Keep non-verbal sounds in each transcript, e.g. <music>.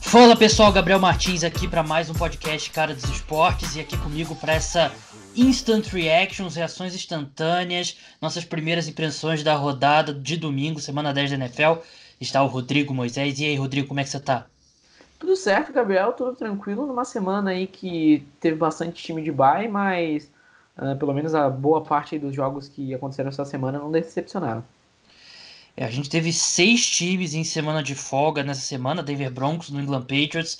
Fala pessoal, Gabriel Martins aqui para mais um podcast Cara dos Esportes e aqui comigo para essa instant reactions, reações instantâneas, nossas primeiras impressões da rodada de domingo, semana 10 da NFL, está o Rodrigo Moisés. E aí, Rodrigo, como é que você tá? Tudo certo, Gabriel, tudo tranquilo numa semana aí que teve bastante time de bye, mas uh, pelo menos a boa parte dos jogos que aconteceram essa semana não decepcionaram. É, a gente teve seis times em semana de folga nessa semana: Denver Broncos, New England Patriots,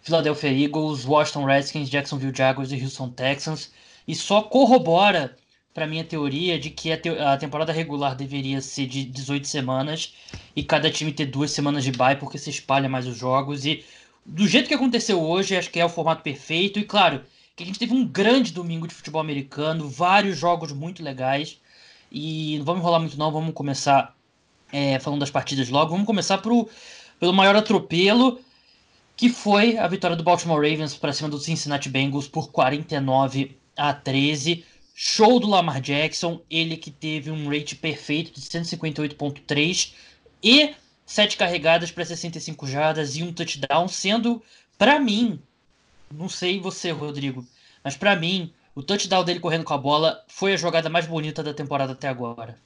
Philadelphia Eagles, Washington Redskins, Jacksonville Jaguars e Houston Texans. E só corrobora para minha teoria de que a, te a, temporada regular deveria ser de 18 semanas e cada time ter duas semanas de bye porque se espalha mais os jogos. E do jeito que aconteceu hoje, acho que é o formato perfeito. E claro, que a gente teve um grande domingo de futebol americano, vários jogos muito legais. E não vamos enrolar muito, não, vamos começar é, falando das partidas logo. Vamos começar pro, pelo maior atropelo, que foi a vitória do Baltimore Ravens para cima do Cincinnati Bengals por 49 a 13. Show do Lamar Jackson, ele que teve um rate perfeito de 158.3 e sete carregadas para 65 jardas e um touchdown, sendo para mim, não sei você, Rodrigo, mas para mim, o touchdown dele correndo com a bola foi a jogada mais bonita da temporada até agora.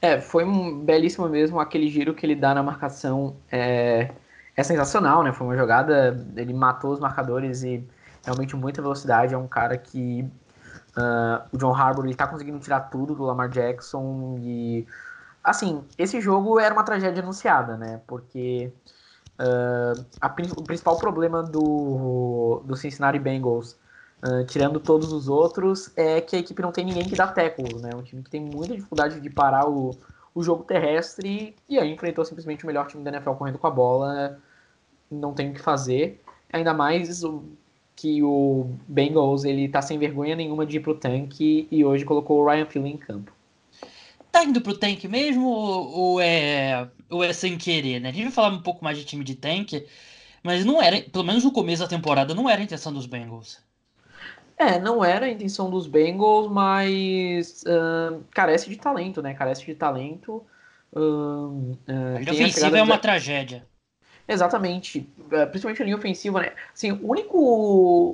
É, foi um belíssimo mesmo aquele giro que ele dá na marcação. É, é sensacional, né? Foi uma jogada, ele matou os marcadores e realmente muita velocidade. É um cara que uh, o John Harbour ele tá conseguindo tirar tudo do Lamar Jackson e assim esse jogo era uma tragédia anunciada, né? Porque uh, a, o principal problema do, do Cincinnati Bengals Uh, tirando todos os outros, é que a equipe não tem ninguém que dá tackles, né? Um time que tem muita dificuldade de parar o, o jogo terrestre e aí enfrentou simplesmente o melhor time da NFL correndo com a bola. Não tem o que fazer. Ainda mais o, que o Bengals ele tá sem vergonha nenhuma de ir pro tanque e hoje colocou o Ryan Philly em campo. Tá indo pro tanque mesmo ou, ou, é, ou é sem querer, né? A gente vai falar um pouco mais de time de tanque, mas não era, pelo menos no começo da temporada, não era a intenção dos Bengals. É, não era a intenção dos Bengals, mas uh, carece de talento, né? Carece de talento. Uh, uh, a linha ofensiva é uma tragédia. Exatamente, principalmente a linha ofensiva, né? Assim, o único,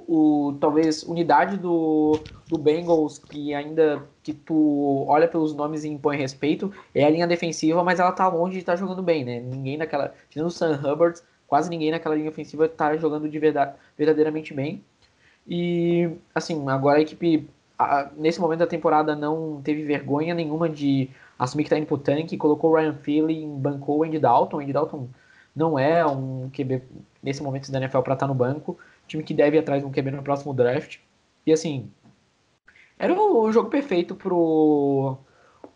o, talvez, unidade do, do Bengals que ainda que tu olha pelos nomes e impõe respeito é a linha defensiva, mas ela tá longe de estar tá jogando bem, né? Ninguém naquela, tirando o Sam Hubbard, quase ninguém naquela linha ofensiva tá jogando de verdade, verdadeiramente bem. E, assim, agora a equipe, nesse momento da temporada, não teve vergonha nenhuma de assumir que tá indo pro tanque, colocou o Ryan Philly, bancou o Andy Dalton. O Andy Dalton não é um QB nesse momento da NFL para estar tá no banco. Time que deve ir atrás de um QB no próximo draft. E, assim, era o, o jogo perfeito pro,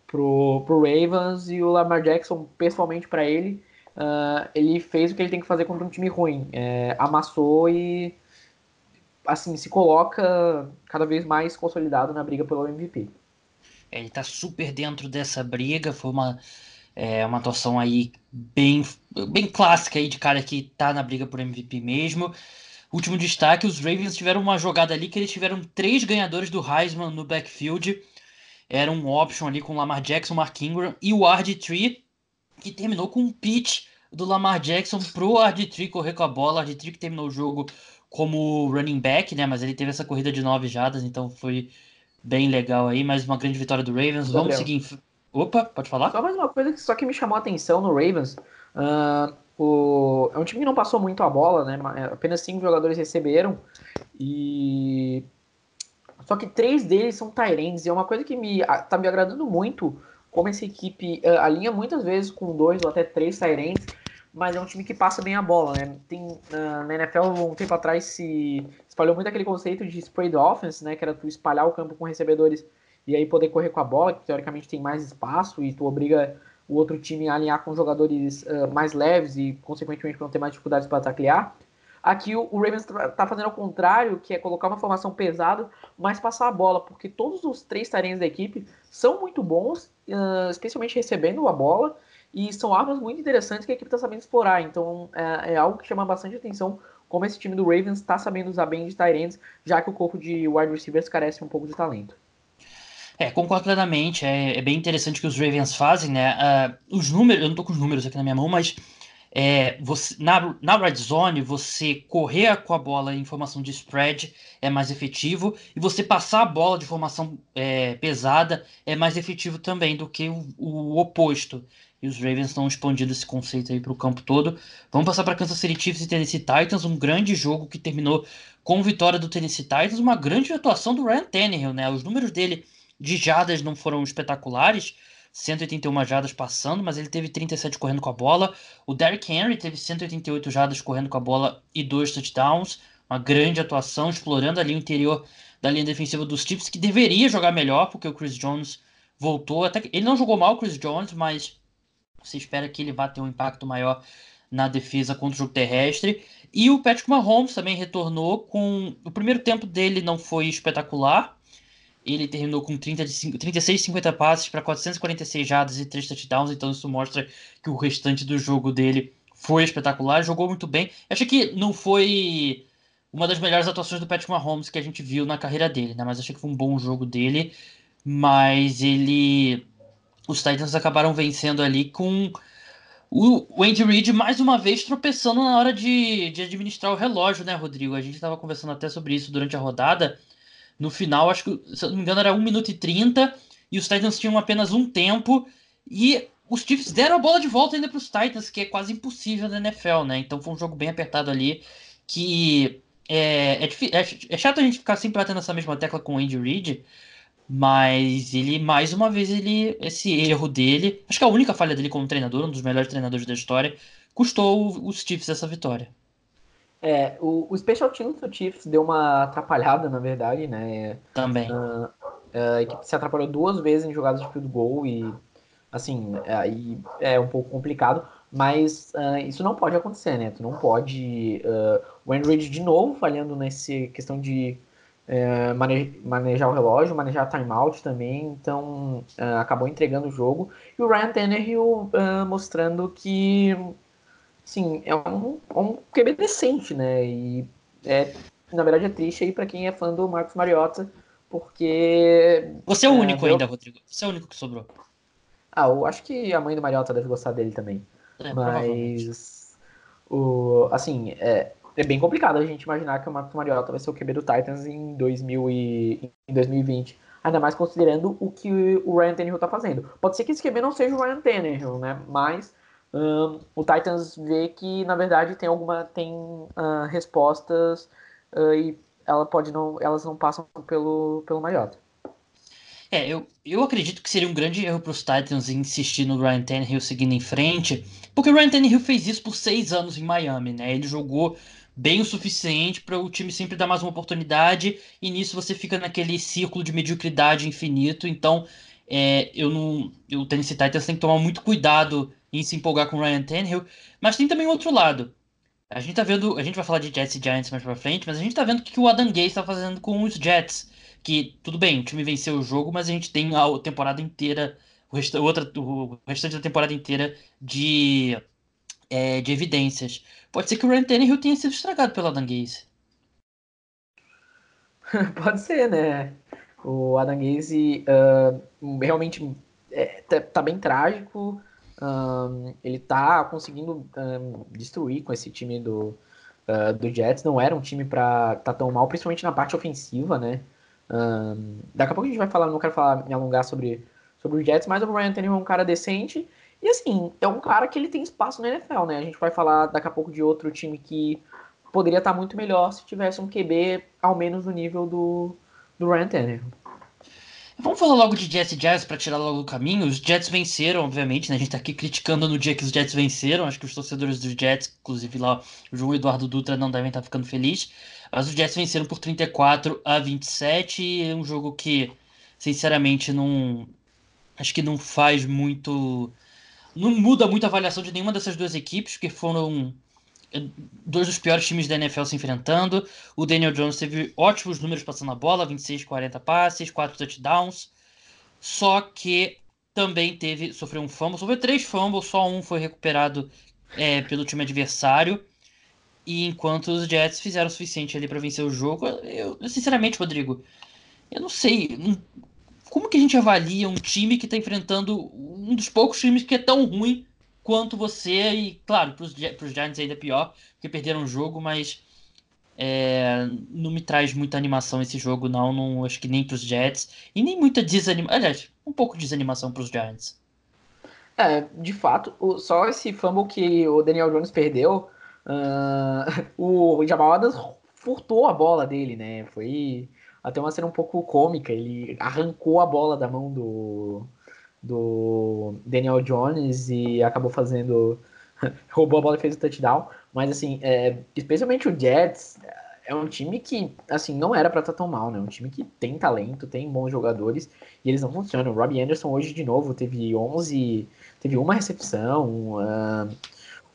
pro, pro Ravens e o Lamar Jackson, pessoalmente para ele, uh, ele fez o que ele tem que fazer contra um time ruim. É, amassou e assim, se coloca cada vez mais consolidado na briga pelo MVP. É, ele está super dentro dessa briga, foi uma, é, uma atuação aí bem, bem clássica aí de cara que está na briga por MVP mesmo. Último destaque, os Ravens tiveram uma jogada ali que eles tiveram três ganhadores do Heisman no backfield. Era um option ali com Lamar Jackson, Mark Ingram e o RG3, que terminou com um pitch do Lamar Jackson pro RG3 correr com a bola. RG3 que terminou o jogo como running back, né? Mas ele teve essa corrida de nove jadas, então foi bem legal aí. Mais uma grande vitória do Ravens. Gabriel. Vamos seguir. Opa, pode falar? Só mais uma coisa que só que me chamou a atenção no Ravens. Uh, o... É um time que não passou muito a bola, né? É, apenas cinco jogadores receberam. E. Só que três deles são Tyrants. E é uma coisa que me tá me agradando muito. Como essa equipe uh, alinha muitas vezes com dois ou até três Tyrants mas é um time que passa bem a bola, né? Tem, na, NFL, um tempo atrás, se espalhou muito aquele conceito de spread offense, né? Que era tu espalhar o campo com recebedores e aí poder correr com a bola, que teoricamente tem mais espaço e tu obriga o outro time a alinhar com jogadores uh, mais leves e, consequentemente, não ter mais dificuldades para taclear. Aqui o, Ravens tá, tá fazendo ao contrário, que é colocar uma formação pesada, mas passar a bola, porque todos os três tarentos da equipe são muito bons, uh, especialmente recebendo a bola, e são armas muito interessantes que a equipe está sabendo explorar. Então é, é, algo que chama bastante atenção como esse time do Ravens está sabendo usar bem de Tyrants, já que o corpo de wide receivers carece um pouco de talento. É, concordo plenamente. É, é, bem interessante que os Ravens fazem, né? Uh, os números, eu não tô com os números aqui na minha mão, mas é, você, na, na red zone, você correr com a bola em formação de spread é mais efetivo, e você passar a bola de formação é, pesada é mais efetivo também do que o, o oposto. E os Ravens estão expandindo esse conceito aí para o campo todo. Vamos passar para Kansas City Chiefs e Tennessee Titans, um grande jogo que terminou com vitória do Tennessee Titans, uma grande atuação do Ryan Tannehill, né? Os números dele de jadas não foram espetaculares, 181 jadas passando, mas ele teve 37 correndo com a bola. O Derrick Henry teve 188 jadas correndo com a bola e dois touchdowns. Uma grande atuação, explorando ali o interior da linha defensiva dos Chiefs, que deveria jogar melhor, porque o Chris Jones voltou. Até ele não jogou mal, o Chris Jones, mas você espera que ele vá ter um impacto maior na defesa contra o jogo terrestre. E o Patrick Mahomes também retornou com. O primeiro tempo dele não foi espetacular, ele terminou com 30 de 5, 36 50 passes para 446 jardas e 3 touchdowns, então isso mostra que o restante do jogo dele foi espetacular, jogou muito bem. Acho que não foi uma das melhores atuações do Patrick Mahomes que a gente viu na carreira dele, né? Mas achei que foi um bom jogo dele, mas ele os Titans acabaram vencendo ali com o Andy Reid mais uma vez tropeçando na hora de, de administrar o relógio, né, Rodrigo? A gente estava conversando até sobre isso durante a rodada. No final, acho que, se eu não me engano, era 1 minuto e 30 e os Titans tinham apenas um tempo. E os Chiefs deram a bola de volta ainda para os Titans, que é quase impossível na NFL, né? Então foi um jogo bem apertado ali. Que é, é, é, é chato a gente ficar sempre batendo essa mesma tecla com o Andy Reid, mas ele, mais uma vez, ele esse erro dele, acho que a única falha dele como treinador, um dos melhores treinadores da história, custou os Chiefs essa vitória. É, o, o Special Teams do Chiefs deu uma atrapalhada, na verdade, né? Também. Uh, a equipe se atrapalhou duas vezes em jogadas de field goal e, assim, aí é um pouco complicado, mas uh, isso não pode acontecer, né? Tu não pode... Uh, o Android de novo falhando nessa questão de é, manejar o relógio, manejar timeout também, então uh, acabou entregando o jogo. E o Ryan Tannehill uh, mostrando que, sim, é um, é um QB decente, né? E é, na verdade é triste aí para quem é fã do Marcos Mariota, porque... Você é o é, único ainda, Rodrigo. Você é o único que sobrou. Ah, eu acho que a mãe do Mariota deve gostar dele também. É, Mas, o, assim, é, é bem complicado a gente imaginar que o Marcos Mariota vai ser o QB do Titans em, 2000 e, em 2020. Ainda mais considerando o que o Ryan Tannehill tá fazendo. Pode ser que esse QB não seja o Ryan Tannehill, né? Mas um, o Titans vê que, na verdade, tem alguma tem uh, respostas uh, e ela pode não, elas não passam pelo, pelo Mariota. É, eu, eu acredito que seria um grande erro para os Titans insistir no Ryan Tannehill seguindo em frente, porque o Ryan Tannehill fez isso por seis anos em Miami, né? Ele jogou bem o suficiente para o time sempre dar mais uma oportunidade, e nisso você fica naquele círculo de mediocridade infinito. Então, é, eu não. O Tennessee Titans tem que tomar muito cuidado em se empolgar com o Ryan Tannehill, mas tem também outro lado. A gente tá vendo. A gente vai falar de Jets e Giants mais pra frente, mas a gente tá vendo o que o Adam Gay está fazendo com os Jets. Que, tudo bem, o time venceu o jogo, mas a gente tem a temporada inteira, o, resta, outra, o restante da temporada inteira de, é, de evidências. Pode ser que o Ryan Tannehill tenha sido estragado pela Adam Gaze. <laughs> Pode ser, né? O Adam Gaze uh, realmente é, tá, tá, bem trágico. Um, ele tá conseguindo um, destruir com esse time do, uh, do Jets. Não era um time para tá tão mal, principalmente na parte ofensiva, né? Daqui a pouco a gente vai falar, não quero falar, me alongar sobre, sobre o Jets, mas o Ryan Tannehill é um cara decente e assim, é um cara que ele tem espaço na NFL, né? A gente vai falar daqui a pouco de outro time que poderia estar muito melhor se tivesse um QB ao menos no nível do, do Ryan Tannehill. Vamos falar logo de Jets e para tirar logo do caminho. Os Jets venceram, obviamente, né? A gente tá aqui criticando no dia que os Jets venceram. Acho que os torcedores dos Jets, inclusive lá o João Eduardo Dutra, não devem estar ficando felizes. Mas os Jets venceram por 34 a 27. É um jogo que, sinceramente, não. Acho que não faz muito não muda muito a avaliação de nenhuma dessas duas equipes, porque foram eh, dois dos piores times da NFL se enfrentando. O Daniel Jones teve ótimos números passando a bola, 26, 40 passes, 4 touchdowns. Só que também teve, sofreu um fumble, sofreu três fumbles, só um foi recuperado é, pelo time adversário. E enquanto os Jets fizeram o suficiente ali para vencer o jogo, eu, sinceramente, Rodrigo, eu não sei. Como que a gente avalia um time que está enfrentando um dos poucos times que é tão ruim quanto você? E, claro, para os Giants ainda é pior, porque perderam o jogo, mas é, não me traz muita animação esse jogo, não. não acho que nem para os Jets. E nem muita desanimação. Aliás, um pouco de desanimação para os Giants. É, de fato, o, só esse fumble que o Daniel Jones perdeu, uh, <laughs> o Jamal Adams furtou a bola dele, né? Foi até uma cena um pouco cômica. Ele arrancou a bola da mão do, do Daniel Jones e acabou fazendo. <laughs> roubou a bola e fez o touchdown. Mas, assim, é, especialmente o Jets é um time que, assim, não era para estar tão mal, né? Um time que tem talento, tem bons jogadores e eles não funcionam. O Robbie Anderson hoje, de novo, teve 11, teve uma recepção. Uh,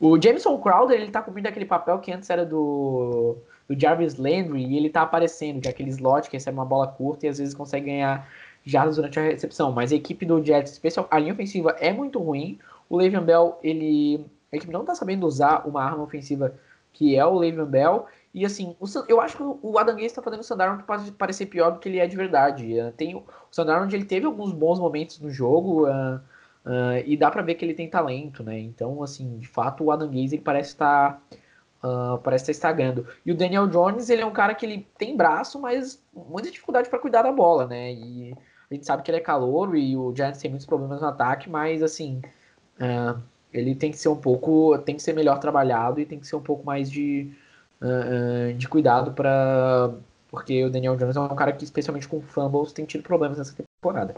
o Jameson Crowder, ele tá cumprindo aquele papel que antes era do do Jarvis Landry e ele tá aparecendo, que é aquele slot que recebe uma bola curta e às vezes consegue ganhar jardas durante a recepção. Mas a equipe do Jets, especial, a linha ofensiva é muito ruim. O Le'Veon Bell, ele, a equipe não tá sabendo usar uma arma ofensiva que é o Le'Veon Bell. E assim, o, eu acho que o Adam Gaze está fazendo o Sandarno parecer pior do que ele é de verdade. Tem o Sandarno ele teve alguns bons momentos no jogo uh, uh, e dá para ver que ele tem talento, né? Então, assim, de fato, o Adam Gaze ele parece estar tá Uh, parece estar estagando. E o Daniel Jones, ele é um cara que ele tem braço, mas muita dificuldade para cuidar da bola, né? E a gente sabe que ele é calor e o Giants tem muitos problemas no ataque, mas assim, uh, ele tem que ser um pouco, tem que ser melhor trabalhado e tem que ser um pouco mais de, uh, de cuidado para porque o Daniel Jones é um cara que, especialmente com fumbles, tem tido problemas nessa temporada.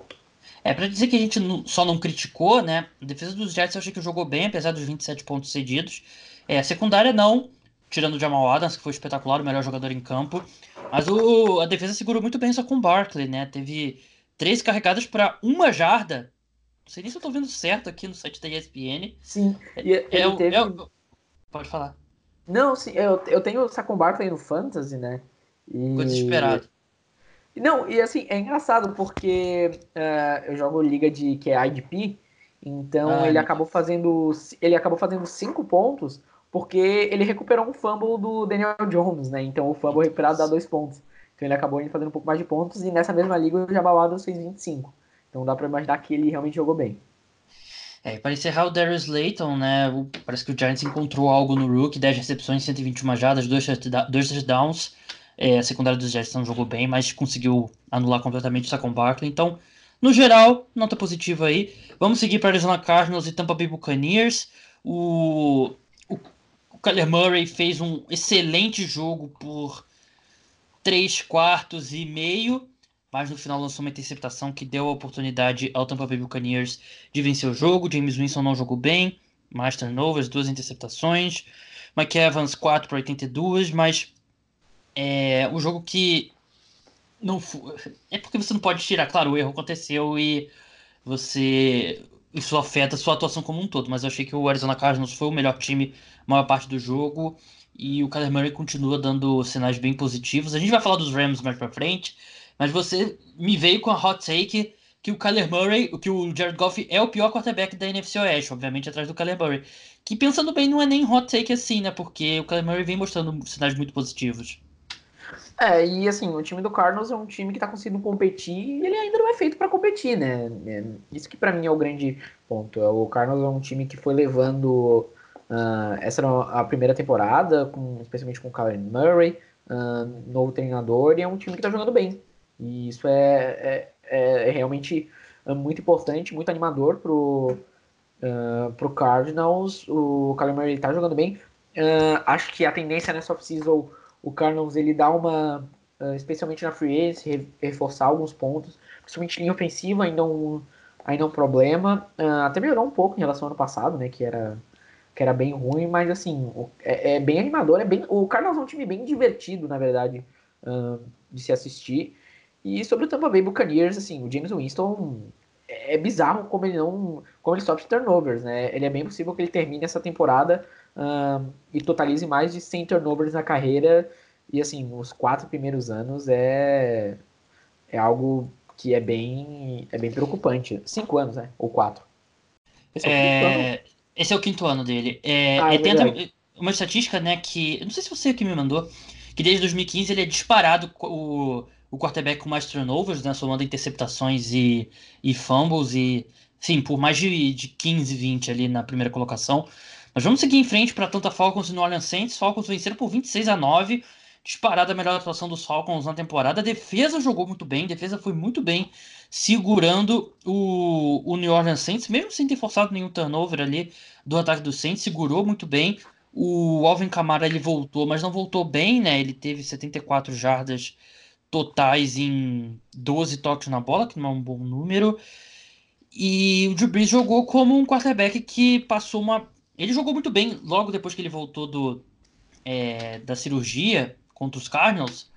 É, para dizer que a gente só não criticou, né? A defesa dos Jets eu achei que jogou bem, apesar dos 27 pontos cedidos. É, a secundária não, tirando o Jamal Adams, que foi espetacular, o melhor jogador em campo. Mas o, a defesa segurou muito bem só com o Barkley, né? Teve três carregadas para uma jarda. Não sei nem se eu tô vendo certo aqui no site da ESPN. Sim. E é, é, teve... é, pode falar. Não, sim, eu, eu tenho o Saquon Barkley no Fantasy, né? E... Ficou desesperado. Não, e assim, é engraçado porque uh, eu jogo liga de que é IDP, então ah, ele acabou fazendo ele acabou fazendo cinco pontos porque ele recuperou um fumble do Daniel Jones, né? Então o fumble recuperado dá dois pontos. Então ele acabou fazendo um pouco mais de pontos e nessa mesma liga o Jabal Adams fez 25. Então dá para imaginar que ele realmente jogou bem. É, para encerrar o Darius Layton, né? Parece que o Giants encontrou algo no Rook, 10 recepções, 121 jardas, 2 touchdowns. É, a secundária dos Jets não jogou bem, mas conseguiu anular completamente o Saquon Barkley. Então, no geral, nota positiva aí. Vamos seguir para Arizona Cardinals e Tampa Bay Buccaneers. O Kyler Murray fez um excelente jogo por três quartos e meio, mas no final lançou uma interceptação que deu a oportunidade ao Tampa Bay Buccaneers de vencer o jogo. James Winston não jogou bem, mais turnovers, duas interceptações. Mike Evans 4 para 82, mas é o jogo que não é porque você não pode tirar, claro, o erro aconteceu e você isso afeta a sua atuação como um todo, mas eu achei que o Arizona Cardinals foi o melhor time maior parte do jogo e o Kyler Murray continua dando sinais bem positivos. A gente vai falar dos Rams mais pra frente, mas você me veio com a hot take que o Kyler Murray, que o Jared Goff é o pior quarterback da NFC Oeste, obviamente atrás do Kyler Murray. Que pensando bem, não é nem hot take assim, né? Porque o Kyler Murray vem mostrando sinais muito positivos. É, e assim, o time do Cardinals é um time que tá conseguindo competir e ele ainda não é feito para competir, né? É, isso que para mim é o grande ponto. É, o Cardinals é um time que foi levando. Uh, essa era a primeira temporada, com, especialmente com o Kyler Murray, uh, novo treinador, e é um time que tá jogando bem. E isso é, é, é realmente muito importante, muito animador pro, uh, pro Cardinals. O Kyler Murray tá jogando bem. acho que a tendência nessa off-season o Cardinals ele dá uma, uh, especialmente na free agency, reforçar alguns pontos, principalmente linha ofensiva ainda um, ainda um problema, uh, até melhorou um pouco em relação ao ano passado, né, que era que era bem ruim, mas assim, é, é bem animador, é bem, o Cardinals é um time bem divertido, na verdade, uh, de se assistir. E sobre o Tampa Bay Buccaneers, assim, o James Winston é bizarro como ele não, como ele sofre turnovers, né? Ele é bem possível que ele termine essa temporada e totalize mais de 100 turnovers na carreira. E assim, os quatro primeiros anos é, é algo que é bem, é bem preocupante. Cinco anos, né? Ou quatro. Esse é, é esse é o quinto ano dele. É, ah, é tem uma estatística, né, que. Eu não sei se você que me mandou, que desde 2015 ele é disparado o, o quarterback com mais turnovers, né, somando interceptações e, e fumbles, e sim, por mais de, de 15, 20 ali na primeira colocação. Mas vamos seguir em frente para Atlanta Falcons e New Orleans Saints. Falcons venceram por 26 a 9 disparada a melhor atuação dos Falcons na temporada. A defesa jogou muito bem, a defesa foi muito bem segurando o, o New Orleans Saints, mesmo sem ter forçado nenhum turnover ali do ataque do Saints, segurou muito bem. O Alvin Kamara ele voltou, mas não voltou bem, né? Ele teve 74 jardas totais em 12 toques na bola, que não é um bom número. E o Drew Brees jogou como um quarterback que passou uma. Ele jogou muito bem logo depois que ele voltou do, é, da cirurgia contra os Cardinals,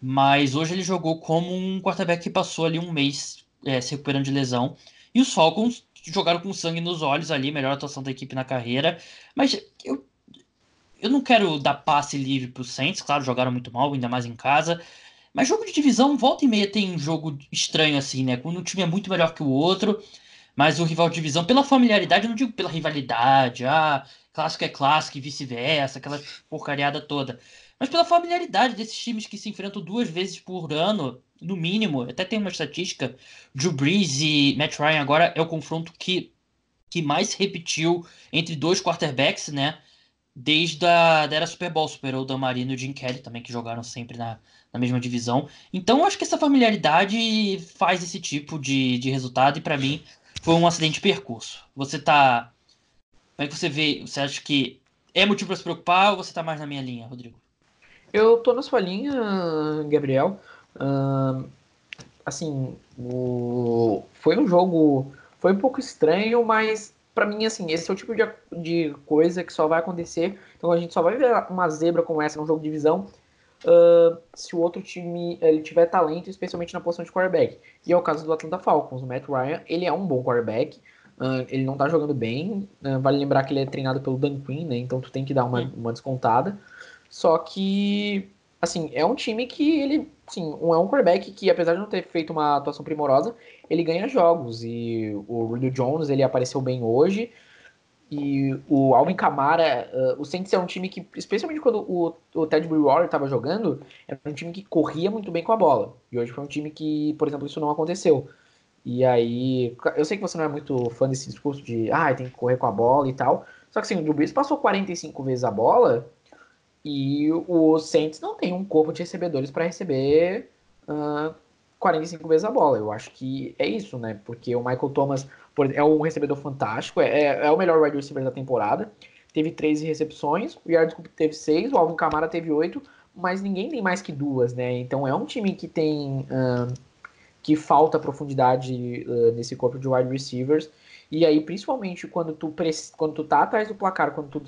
mas hoje ele jogou como um quarterback que passou ali um mês é, se recuperando de lesão. E os Falcons jogaram com sangue nos olhos ali, melhor atuação da equipe na carreira. Mas eu, eu não quero dar passe livre para os Saints, claro, jogaram muito mal, ainda mais em casa. Mas jogo de divisão, volta e meia tem um jogo estranho assim, né? Quando um time é muito melhor que o outro, mas o rival de divisão, pela familiaridade, eu não digo pela rivalidade, ah, clássico é clássico e vice-versa, aquela porcariada toda mas pela familiaridade desses times que se enfrentam duas vezes por ano, no mínimo. Até tem uma estatística: Drew Brees e Matt Ryan agora é o confronto que, que mais se repetiu entre dois quarterbacks, né? Desde a da era Super Bowl, superou o Dan Marino e o Jim Kelly também, que jogaram sempre na, na mesma divisão. Então eu acho que essa familiaridade faz esse tipo de, de resultado, e para mim foi um acidente de percurso. Você tá. Como é que você vê? Você acha que é motivo para se preocupar ou você tá mais na minha linha, Rodrigo? Eu tô na sua linha, Gabriel. Uh, assim, o... foi um jogo. Foi um pouco estranho, mas para mim, assim, esse é o tipo de, de coisa que só vai acontecer. Então a gente só vai ver uma zebra como essa num jogo de divisão uh, se o outro time ele tiver talento, especialmente na posição de quarterback. E é o caso do Atlanta Falcons. O Matt Ryan, ele é um bom quarterback. Uh, ele não tá jogando bem. Uh, vale lembrar que ele é treinado pelo Dan Quinn, né? Então tu tem que dar uma, uma descontada. Só que, assim, é um time que ele, sim, um, é um quarterback que, apesar de não ter feito uma atuação primorosa, ele ganha jogos. E o Rudy Jones, ele apareceu bem hoje. E o Alvin Kamara, uh, o Saints é um time que, especialmente quando o, o Ted Bridgewater estava jogando, era um time que corria muito bem com a bola. E hoje foi um time que, por exemplo, isso não aconteceu. E aí, eu sei que você não é muito fã desse discurso de, ah, tem que correr com a bola e tal. Só que assim, o Drew Brees passou 45 vezes a bola e o Saints não tem um corpo de recebedores para receber uh, 45 vezes a bola. Eu acho que é isso, né? Porque o Michael Thomas é um recebedor fantástico, é, é o melhor wide receiver da temporada. Teve 13 recepções, o Yard teve 6, o Alvin Kamara teve 8, mas ninguém tem mais que duas, né? Então é um time que tem. Uh, que falta profundidade uh, nesse corpo de wide receivers. E aí, principalmente quando tu, quando tu tá atrás do placar, quando tu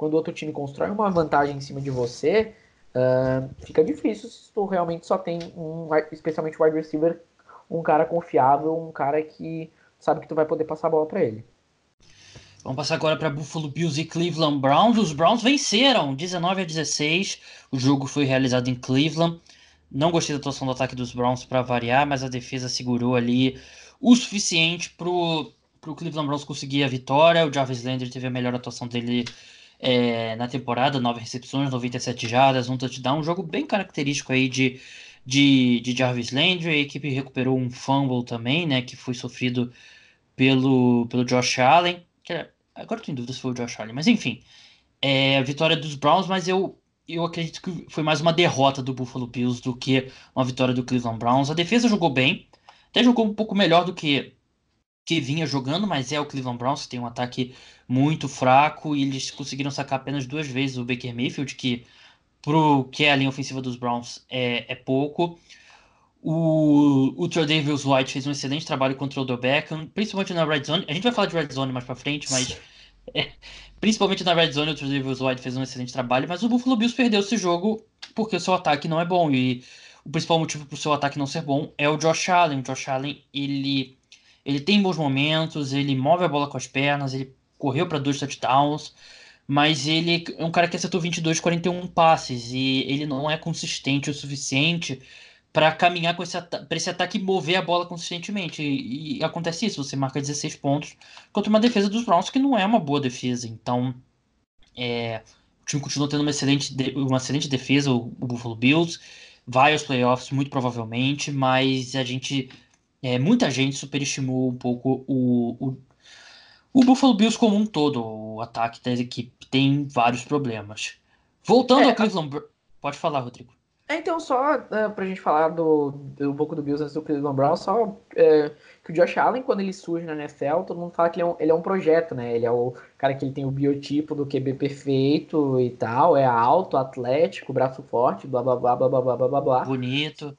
quando o outro time constrói uma vantagem em cima de você, uh, fica difícil se tu realmente só tem um, especialmente wide receiver, um cara confiável, um cara que sabe que tu vai poder passar a bola para ele. Vamos passar agora para Buffalo Bills e Cleveland Browns. Os Browns venceram 19 a 16. O jogo foi realizado em Cleveland. Não gostei da atuação do ataque dos Browns para variar, mas a defesa segurou ali o suficiente para o Cleveland Browns conseguir a vitória. O Jarvis Landry teve a melhor atuação dele é, na temporada, 9 recepções, 97 jardas, um touchdown, um jogo bem característico aí de, de, de Jarvis Landry, a equipe recuperou um fumble também, né, que foi sofrido pelo, pelo Josh Allen, que agora em dúvida se foi o Josh Allen, mas enfim, é a vitória dos Browns, mas eu, eu acredito que foi mais uma derrota do Buffalo Bills do que uma vitória do Cleveland Browns, a defesa jogou bem, até jogou um pouco melhor do que que vinha jogando, mas é o Cleveland Browns, tem um ataque muito fraco, e eles conseguiram sacar apenas duas vezes o Baker Mayfield, que pro que é a linha ofensiva dos Browns é, é pouco. O, o Davis White fez um excelente trabalho contra o Odell Beckham, principalmente na Red Zone. A gente vai falar de Red Zone mais pra frente, mas <laughs> é, principalmente na Red Zone o Davis White fez um excelente trabalho, mas o Buffalo Bills perdeu esse jogo porque o seu ataque não é bom, e o principal motivo pro seu ataque não ser bom é o Josh Allen. O Josh Allen, ele ele tem bons momentos, ele move a bola com as pernas, ele correu para dois touchdowns, mas ele é um cara que acertou 22, 41 passes e ele não é consistente o suficiente para caminhar com esse, para esse ataque e mover a bola consistentemente. E, e, acontece isso, você marca 16 pontos contra uma defesa dos Browns que não é uma boa defesa. Então, é, o time continua tendo uma excelente, uma excelente defesa, o, o Buffalo Bills vai aos playoffs, muito provavelmente, mas a gente. É, muita gente superestimou um pouco o, o, o Buffalo Bills como um todo. O ataque da equipe tem vários problemas. Voltando É, ao Cleveland. Pode falar, Rodrigo. É, então, só uh, pra gente falar do, do, um pouco do Bills antes do Cleveland Brown, só é, que o Josh Allen, quando ele surge na NFL, todo mundo fala que ele é, um, ele é um projeto, né? Ele é o cara que ele tem o biotipo do QB perfeito e tal, é alto, atlético, braço forte, blá blá blá blá blá blá blá blá. Bonito.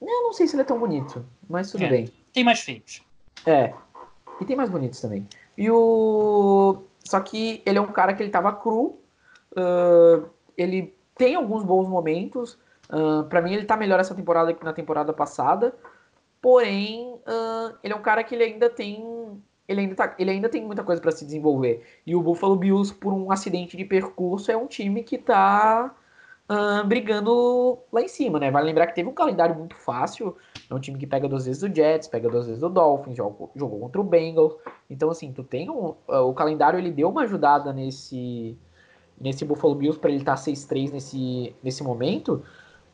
Eu não sei se ele é tão bonito, mas tudo É. bem. Tem mais feios. É. E tem mais bonitos também. E o. Só que ele é um cara que ele tava cru. ah, ele tem alguns bons momentos. Uh, para mim, ele tá melhor essa temporada que na temporada passada. Porém, ah, ele é um cara que ele ainda tem. Ele ainda, tá, ele ainda tem muita coisa para se desenvolver. E o Buffalo Bills, por um acidente de percurso, é um time que tá ah, brigando lá em cima, né? Vale lembrar que teve um calendário muito fácil. É um time que pega duas vezes do Jets, pega duas vezes do Dolphins, jogou, jogou contra o Bengals. Então, assim, tu tem um, uh, o calendário ele deu uma ajudada nesse nesse Buffalo Bills para ele estar tá 6-3 nesse, nesse momento.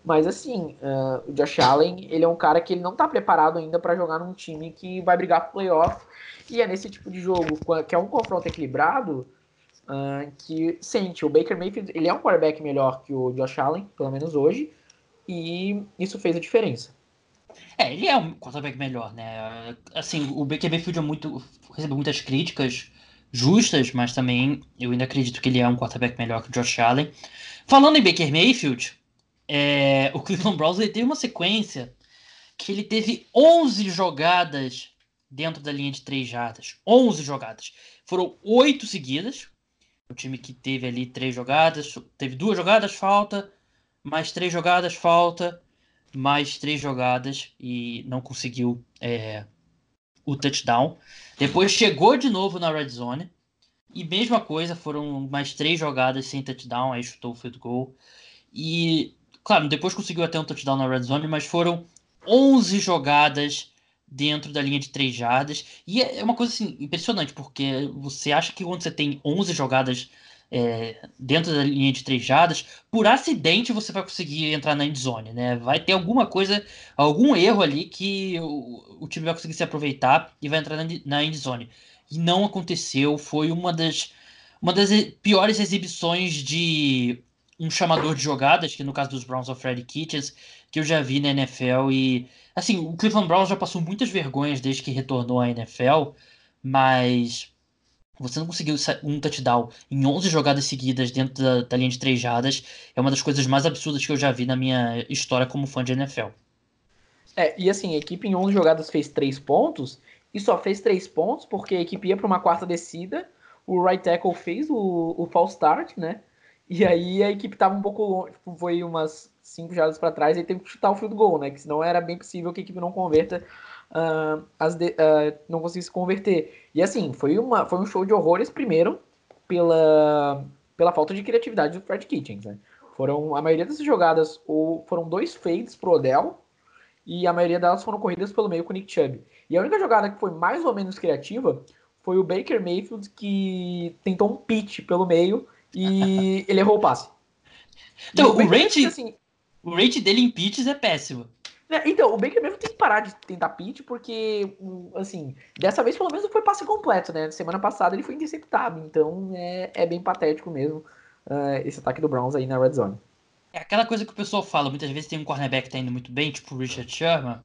Mas assim, uh, o Josh Allen, ele é um cara que ele não tá preparado ainda para jogar num time que vai brigar pro playoff. E é nesse tipo de jogo, que é um confronto equilibrado, uh, que sente. O Baker Mayfield, ele é um quarterback melhor que o Josh Allen, pelo menos hoje. E isso fez a diferença. É, ele é um quarterback melhor, né? Assim, o Baker Mayfield é muito, recebeu muitas críticas justas, mas também eu ainda acredito que ele é um quarterback melhor que o Josh Allen. Falando em Baker Mayfield, é, o Cleveland Browns ele teve uma sequência que ele teve 11 jogadas dentro da linha de 3 jardas. 11 jogadas. Foram 8 seguidas. O time que teve ali 3 jogadas, teve duas jogadas, falta, mais 3 jogadas, falta, mais 3 jogadas e não conseguiu é, o touchdown. Depois chegou de novo na red zone. E mesma coisa, foram mais três jogadas sem touchdown, aí chutou o field goal. E, claro, depois conseguiu até um touchdown na red zone, mas foram 11 jogadas dentro da linha de três jardas. E é uma coisa assim, impressionante, porque você acha que quando você tem 11 jogadas é, dentro da linha de três por acidente você vai conseguir entrar na endzone, né? Vai ter alguma coisa, algum erro ali que o, o time vai conseguir se aproveitar e vai entrar na, na endzone. E não aconteceu, foi uma das, uma das piores exibições de um chamador de jogadas, que no caso dos Browns é o Freddy Kitchens, que eu já vi na NFL e assim, o Cleveland Browns já passou muitas vergonhas desde que retornou à NFL, mas você não conseguiu um touchdown em 11 jogadas seguidas dentro da, da, linha de três. É uma das coisas mais absurdas que eu já vi na minha história como fã de NFL. É, e assim, a equipe em 11 jogadas fez 3 pontos e só fez 3 pontos porque a equipe ia para uma quarta descida, o right tackle fez o, o false start, né? E aí a equipe tava um pouco longe, foi umas 5 jardas para trás e teve que chutar o field goal, né? Que senão era bem possível que a equipe não converta Uh, as de, uh, não conseguisse converter. E assim, foi, uma, foi um show de horrores, primeiro, pela, pela falta de criatividade do Fred Kitchens. Né? Foram, a maioria dessas jogadas ou foram dois fades pro Odell, e a maioria delas foram corridas pelo meio com o Nick Chubb. E a única jogada que foi mais ou menos criativa foi o Baker Mayfield, que tentou um pitch pelo meio e <laughs> ele errou o passe. Então, o, o rate, assim, o rate dele em pitches é péssimo. Então, o Baker mesmo tem que parar de tentar pitch, porque, assim, dessa vez pelo menos foi passe completo, né? Semana passada ele foi interceptado, então é, é bem patético mesmo uh, esse ataque do Browns aí na red zone. É aquela coisa que o pessoal fala, muitas vezes tem um cornerback que tá indo muito bem, tipo o Richard Sherman.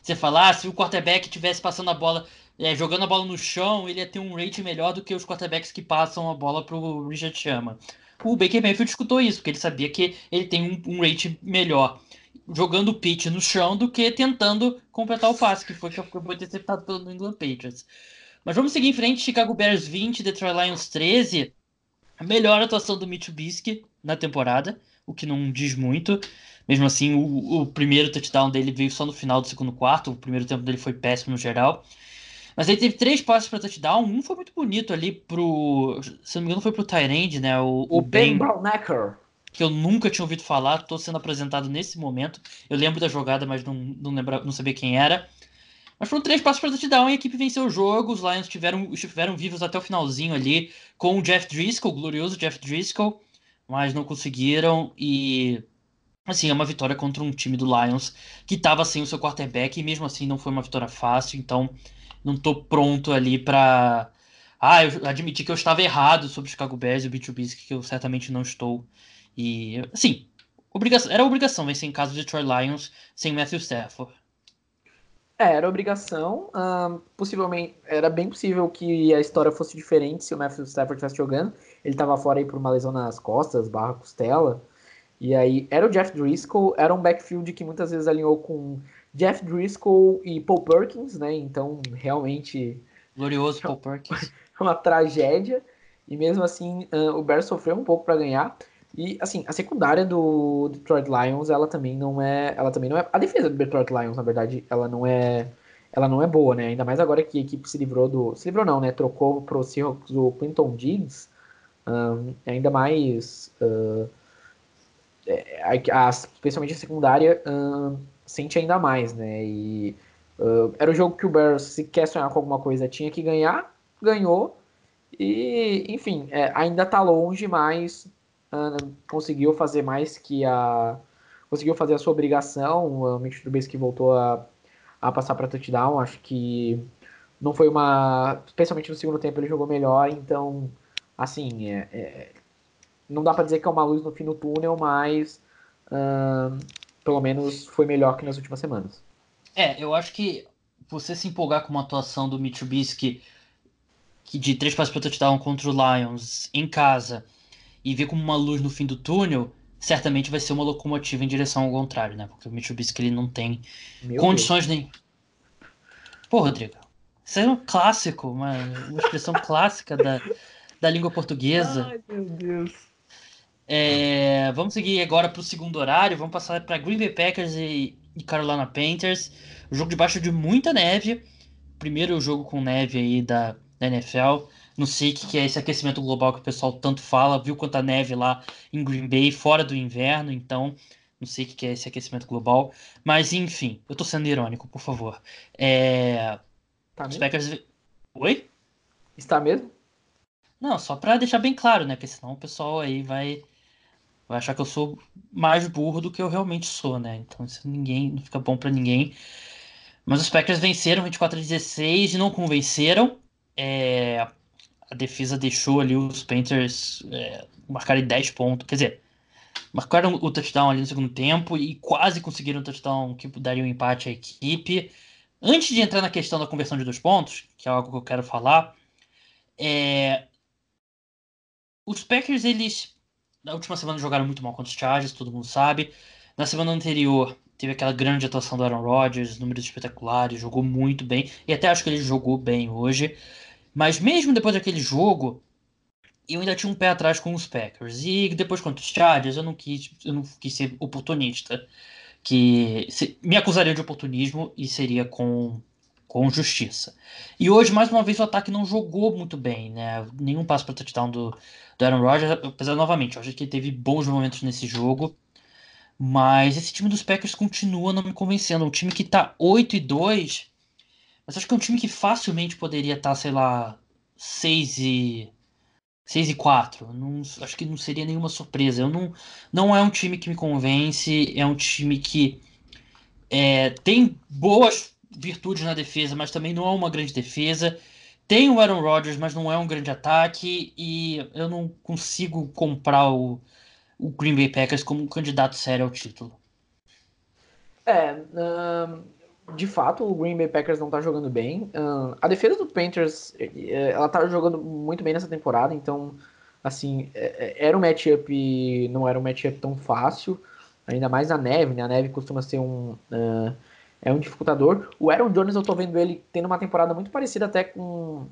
Você fala, ah, se o quarterback tivesse passando a bola, é, jogando a bola no chão, ele ia ter um rate melhor do que os quarterbacks que passam a bola pro Richard Sherman. O Baker Mayfield escutou isso, porque ele sabia que ele tem um, um rate melhor jogando o pitch no chão do que tentando completar o passe, que foi que foi interceptado pelo New England Patriots. Mas vamos seguir em frente, Chicago Bears 20, Detroit Lions 13. A melhor atuação do Mitch Trubisky na temporada, o que não diz muito. Mesmo assim, o, o, primeiro touchdown dele veio só no final do segundo quarto, o primeiro tempo dele foi péssimo no geral. Mas ele teve três passes para touchdown, um foi muito bonito ali pro, se não me engano foi pro Tyrande, né, o, o, o Ben, ben Brownacker que eu nunca tinha ouvido falar, estou sendo apresentado nesse momento. Eu lembro da jogada, mas não, não, lembra, não sabia quem era. Mas foram três passos para touchdown e a equipe venceu o jogo. Os Lions tiveram, estiveram vivos até o finalzinho ali com o Jeff Driscoll, o glorioso Jeff Driscoll, mas não conseguiram. E assim, é uma vitória contra um time do Lions que estava sem o seu quarterback e mesmo assim não foi uma vitória fácil, então não tô pronto ali para ah, eu admiti que eu estava errado sobre o Chicago Bears e o Bill Trubisky, que eu certamente não estou. E, assim, obrigação, era obrigação vencer em casa do Detroit Lions sem Matthew Stafford. É, era obrigação. possivelmente, era bem possível que a história fosse diferente se o Matthew Stafford estivesse jogando. Ele estava fora aí por uma lesão nas costas, barra costela. E aí, era o Jeff Driscoll, era um backfield que muitas vezes alinhou com Jeff Driscoll e Paul Perkins, né? Então, realmente. Glorioso <laughs> Paul Perkins. uma tragédia. E mesmo assim, uh, o Bears sofreu um pouco para ganhar. E assim, a secundária do Detroit Lions, ela também não é, ela também não é, a defesa do Detroit Lions, na verdade, ela não é, ela não é boa, né? Ainda mais agora que a equipe se livrou do, se livrou não, né? Trocou pro Seahawks o Clinton Diggs, um, ainda mais, uh, a, a, especialmente a secundária um, sente ainda mais, né? E uh, era o jogo que o Bears, se quer sonhar com alguma coisa, tinha que ganhar, ganhou. E, enfim, é, ainda está longe, mas conseguiu fazer mais que a. Conseguiu fazer a sua obrigação. O Mitch Trubisky voltou a, a passar para touchdown. Acho que não foi uma. Especialmente no segundo tempo ele jogou melhor. Então, assim, é, é, não dá para dizer que é uma luz no fim do túnel, mas uh, pelo menos foi melhor que nas últimas semanas. É, eu acho que você se empolgar com uma atuação do Mitch Trubisky que de três passos para touchdown contra o Lions em casa e ver como uma luz no fim do túnel, certamente vai ser uma locomotiva em direção ao contrário, né? Porque o Mitsubishi ele não tem Meu condições Deus. nem. Pô, Rodrigo, isso é um clássico, uma, uma expressão clássica da, da língua portuguesa. Ai, meu Deus. É, vamos seguir agora para o segundo horário. Vamos passar para Green Bay Packers e, e Carolina Panthers. O jogo debaixo de muita neve. Primeiro jogo com neve aí da, da NFL. Não sei o que é esse aquecimento global que o pessoal tanto fala. Viu quanta neve lá em Green Bay, fora do inverno, então não sei o que é esse aquecimento global. Mas enfim, eu tô sendo irônico, por favor. É... Tá Os Packers. Oi? Está mesmo? Não, só pra deixar bem claro, né? Porque senão o pessoal aí vai, vai achar que eu sou mais burro do que eu realmente sou, né? Então isso ninguém, não fica bom para ninguém. Mas os Packers venceram 24 a 16 e não convenceram. É, a defesa deixou ali os Panthers é, marcarem 10 pontos. Quer dizer, marcaram o touchdown ali no segundo tempo e quase conseguiram o touchdown que daria um empate à equipe. Antes de entrar na questão da conversão de dois pontos, que é algo que eu quero falar, é... os Packers, eles na última semana jogaram muito mal contra os Chargers, todo mundo sabe. Na semana anterior, teve aquela grande atuação do Aaron Rodgers, números espetaculares, jogou muito bem, e até acho que ele jogou bem hoje. Mas mesmo depois daquele jogo, eu ainda tinha um pé atrás com os Packers. E depois contra os Chargers, eu não quis, eu não quis ser oportunista. Que se, me acusaria de oportunismo e seria com, com justiça. E hoje, mais uma vez, o ataque não jogou muito bem, né? Nenhum passo para touchdown do, do Aaron Rodgers, apesar novamente, eu acho que teve bons momentos nesse jogo. Mas esse time dos Packers continua não me convencendo. Um time que tá 8 e 2 mas acho que é um time que facilmente poderia estar, tá, sei lá, 6 e 6 e 4. Não, acho que não seria nenhuma surpresa. Eu não, não é um time que me convence, é um time que é, tem boas virtudes na defesa, mas também não é uma grande defesa. Tem o Aaron Rodgers, mas não é um grande ataque e eu não consigo comprar o, o Green Bay Packers como um candidato sério ao título. É, de fato, o Green Bay Packers não tá jogando bem. A defesa do Panthers, eh, ela tá jogando muito bem nessa temporada, então, assim, é, é, era um matchup, não era um matchup tão fácil, ainda mais na neve, né? A neve costuma ser um. Uh, é um dificultador. O Aaron Jones, eu tô vendo ele tendo uma temporada muito parecida até com.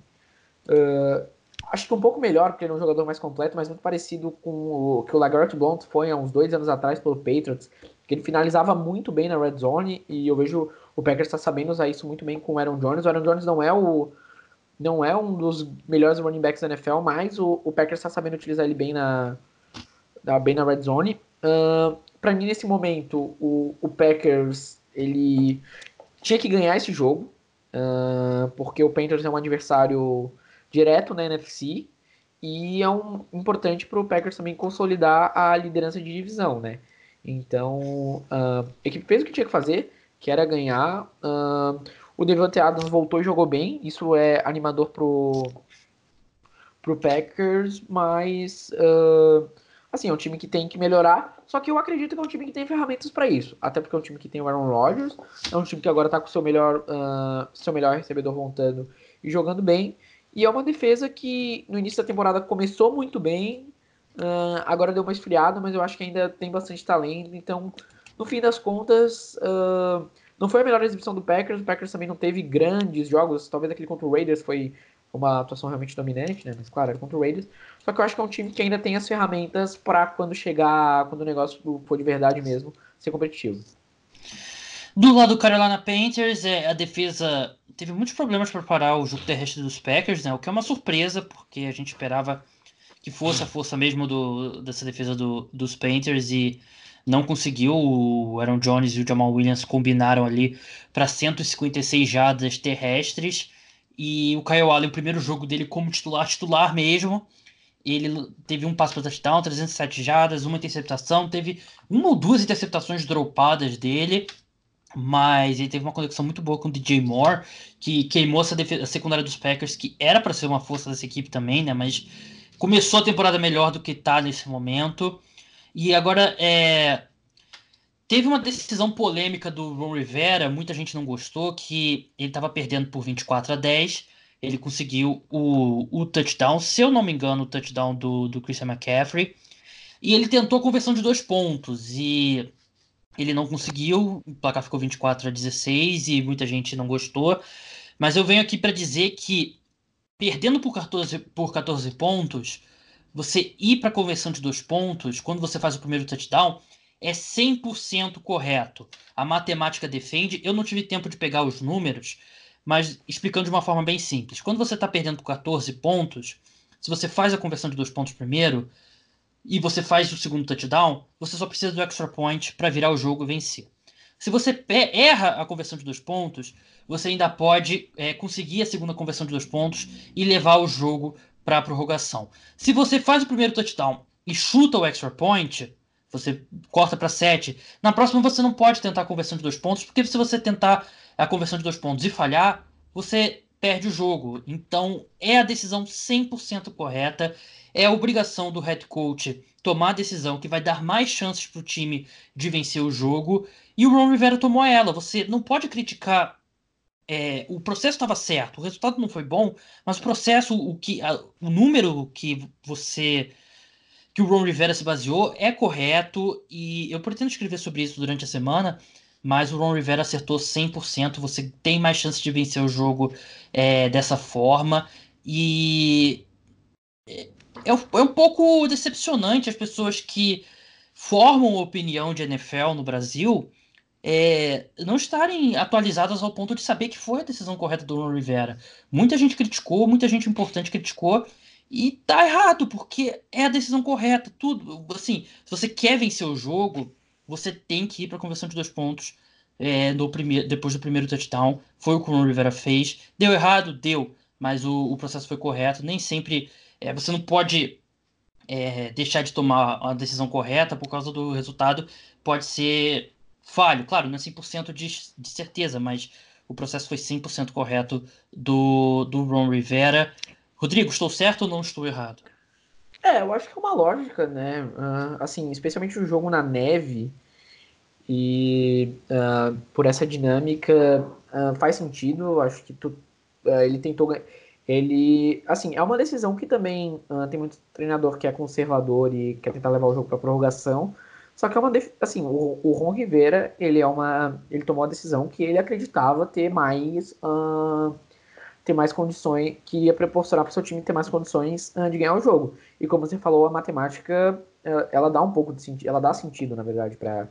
Uh, acho que um pouco melhor, porque ele é um jogador mais completo, mas muito parecido com o que o Lagarto Blount foi há uns dois anos atrás pelo Patriots, que ele finalizava muito bem na red zone, e eu vejo o Packers está sabendo usar isso muito bem com o Aaron Jones. O Aaron Jones não é o não é um dos melhores running backs da NFL, mas o, o Packers está sabendo utilizar ele bem na, bem na red zone. Uh, para mim, nesse momento, o, o Packers ele tinha que ganhar esse jogo, uh, porque o Panthers é um adversário direto na NFC e é um, importante para o Packers também consolidar a liderança de divisão, né? Então, uh, a equipe fez o que tinha que fazer, que era ganhar. Uh, o Devante Adams voltou e jogou bem. Isso é animador pro, pro Packers, mas uh, assim, é um time que tem que melhorar. Só que eu acredito que é um time que tem ferramentas para isso. Até porque é um time que tem o Aaron Rodgers, é um time que agora tá com seu melhor, uh, seu melhor recebedor voltando e jogando bem. E é uma defesa que no início da temporada começou muito bem, uh, agora deu uma esfriada, mas eu acho que ainda tem bastante talento. Então, no fim das contas, uh, não foi a melhor exibição do Packers. O Packers também não teve grandes jogos. Talvez aquele contra o Raiders foi uma atuação realmente dominante, né? Mas claro, era contra o Raiders. Só que eu acho que é um time que ainda tem as ferramentas para quando chegar, quando o negócio for de verdade mesmo, ser competitivo. Do lado do Carolina Panthers, é, a defesa teve muitos problemas para parar o jogo terrestre dos Packers, né? O que é uma surpresa, porque a gente esperava que fosse a força mesmo do, dessa defesa do, dos Panthers e não conseguiu. O Aaron Jones e o Jamal Williams combinaram ali para 156 jardas terrestres. E o Kyle Allen, o primeiro jogo dele como titular, titular mesmo, ele teve um passo para touchdown, 307 jardas, uma interceptação, teve uma ou duas interceptações dropadas dele, mas ele teve uma conexão muito boa com o DJ Moore, que queimou essa a secundária dos Packers, que era para ser uma força dessa equipe também, né? Mas começou a temporada melhor do que está nesse momento. E agora é, Teve uma decisão polêmica do Ron Rivera, muita gente não gostou, que ele estava perdendo por 24 a 10. Ele conseguiu o, o touchdown, se eu não me engano, o touchdown do, do Christian McCaffrey. E ele tentou a conversão de dois pontos e ele não conseguiu. O placar ficou 24 a 16 e muita gente não gostou. Mas eu venho aqui para dizer que perdendo por 14, por 14 pontos, você ir para a conversão de dois pontos, quando você faz o primeiro touchdown, é 100% correto. A matemática defende. Eu não tive tempo de pegar os números, mas explicando de uma forma bem simples. Quando você está perdendo por 14 pontos, se você faz a conversão de dois pontos primeiro e você faz o segundo touchdown, você só precisa do extra point para virar o jogo e vencer. Se você erra a conversão de dois pontos, você ainda pode é, conseguir a segunda conversão de dois pontos e levar o jogo para a prorrogação. Se você faz o primeiro touchdown e chuta o extra point, você corta para 7. Na próxima você não pode tentar a conversão de dois pontos, porque se você tentar a conversão de dois pontos e falhar, você perde o jogo. Então é a decisão 100% correta. É a obrigação do head coach tomar a decisão que vai dar mais chances para o time de vencer o jogo. E o Ron Rivera tomou ela. Você não pode criticar. É, o processo estava certo, o resultado não foi bom, mas o processo, o, que, a, o número que você que o Ron Rivera se baseou é correto e eu pretendo escrever sobre isso durante a semana, mas o Ron Rivera acertou 100%. Você tem mais chance de vencer o jogo é, dessa forma e é, é, um pouco decepcionante as pessoas que formam opinião de NFL no Brasil é, não estarem atualizadas ao ponto de saber que foi a decisão correta do Ron Rivera. Muita gente criticou, muita gente importante criticou, e tá errado, porque é a decisão correta. Tudo. Assim, se você quer vencer o jogo, você tem que ir para a conversão de dois pontos é, no primeiro, depois do primeiro touchdown. Foi o que o Rivera fez. Deu errado? Deu. Mas o, o processo foi correto. Nem sempre. É, você não pode é, deixar de tomar a decisão correta por causa do resultado. Pode ser falho. Claro, não é 100% de, de certeza, mas o processo foi 100% correto do, do Ron Rivera. Rodrigo, estou certo ou não estou errado? É, eu acho que é uma lógica, né? Uh, assim, especialmente o jogo na neve e uh, por essa dinâmica uh, faz sentido. Acho que tu, ele tentou ele assim é uma decisão que também tem muito treinador que é conservador e quer tentar levar o jogo para prorrogação. Só que é uma assim o, o Ron Rivera ele é uma ele tomou a decisão que ele acreditava ter mais ter mais condições, que ia proporcionar para o seu time ter mais condições uh, de ganhar o jogo. E como você falou, a matemática uh, ela dá um pouco de sentido, ela dá sentido, na verdade, para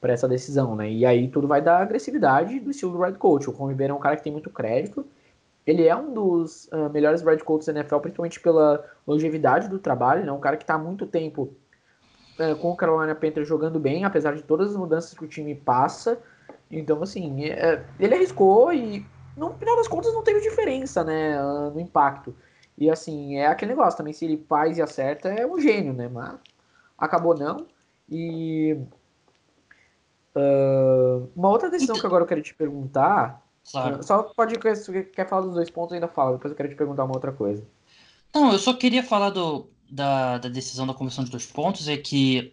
para essa decisão, né? E aí tudo vai dar agressividade do estilo do Red Coach. O Ron Rivera é um cara que tem muito crédito. Ele é um dos uh, melhores Red Coaches da NFL, principalmente pela longevidade do trabalho, né? Um cara que está há muito tempo uh, com o Carolina Panthers jogando bem, apesar de todas as mudanças que o time passa. Então, assim, é, ele arriscou e no final das contas não teve diferença, né, ah, no impacto. E assim, é aquele negócio também, se ele faz e acerta, é um gênio, né, mas acabou não. E Uh, uma outra decisão então, que agora eu quero te perguntar. Claro. Só pode. Se quer falar dos dois pontos, ainda fala. Depois eu quero te perguntar uma outra coisa. Não, eu só queria falar do, da, da decisão da comissão de dois pontos. É que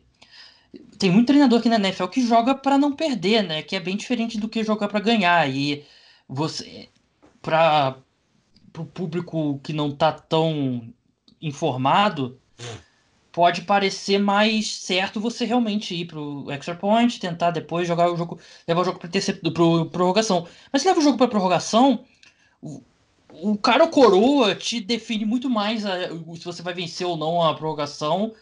tem muito treinador aqui na NFL que joga para não perder, né? Que é bem diferente do que jogar para ganhar. E você. Para o público que não tá tão informado pode parecer mais certo você realmente ir pro extra point, tentar depois jogar o jogo, levar o jogo para pro prorrogação. Mas se leva o jogo para prorrogação, o, cara ou coroa te define muito mais a, se você vai vencer ou não a prorrogação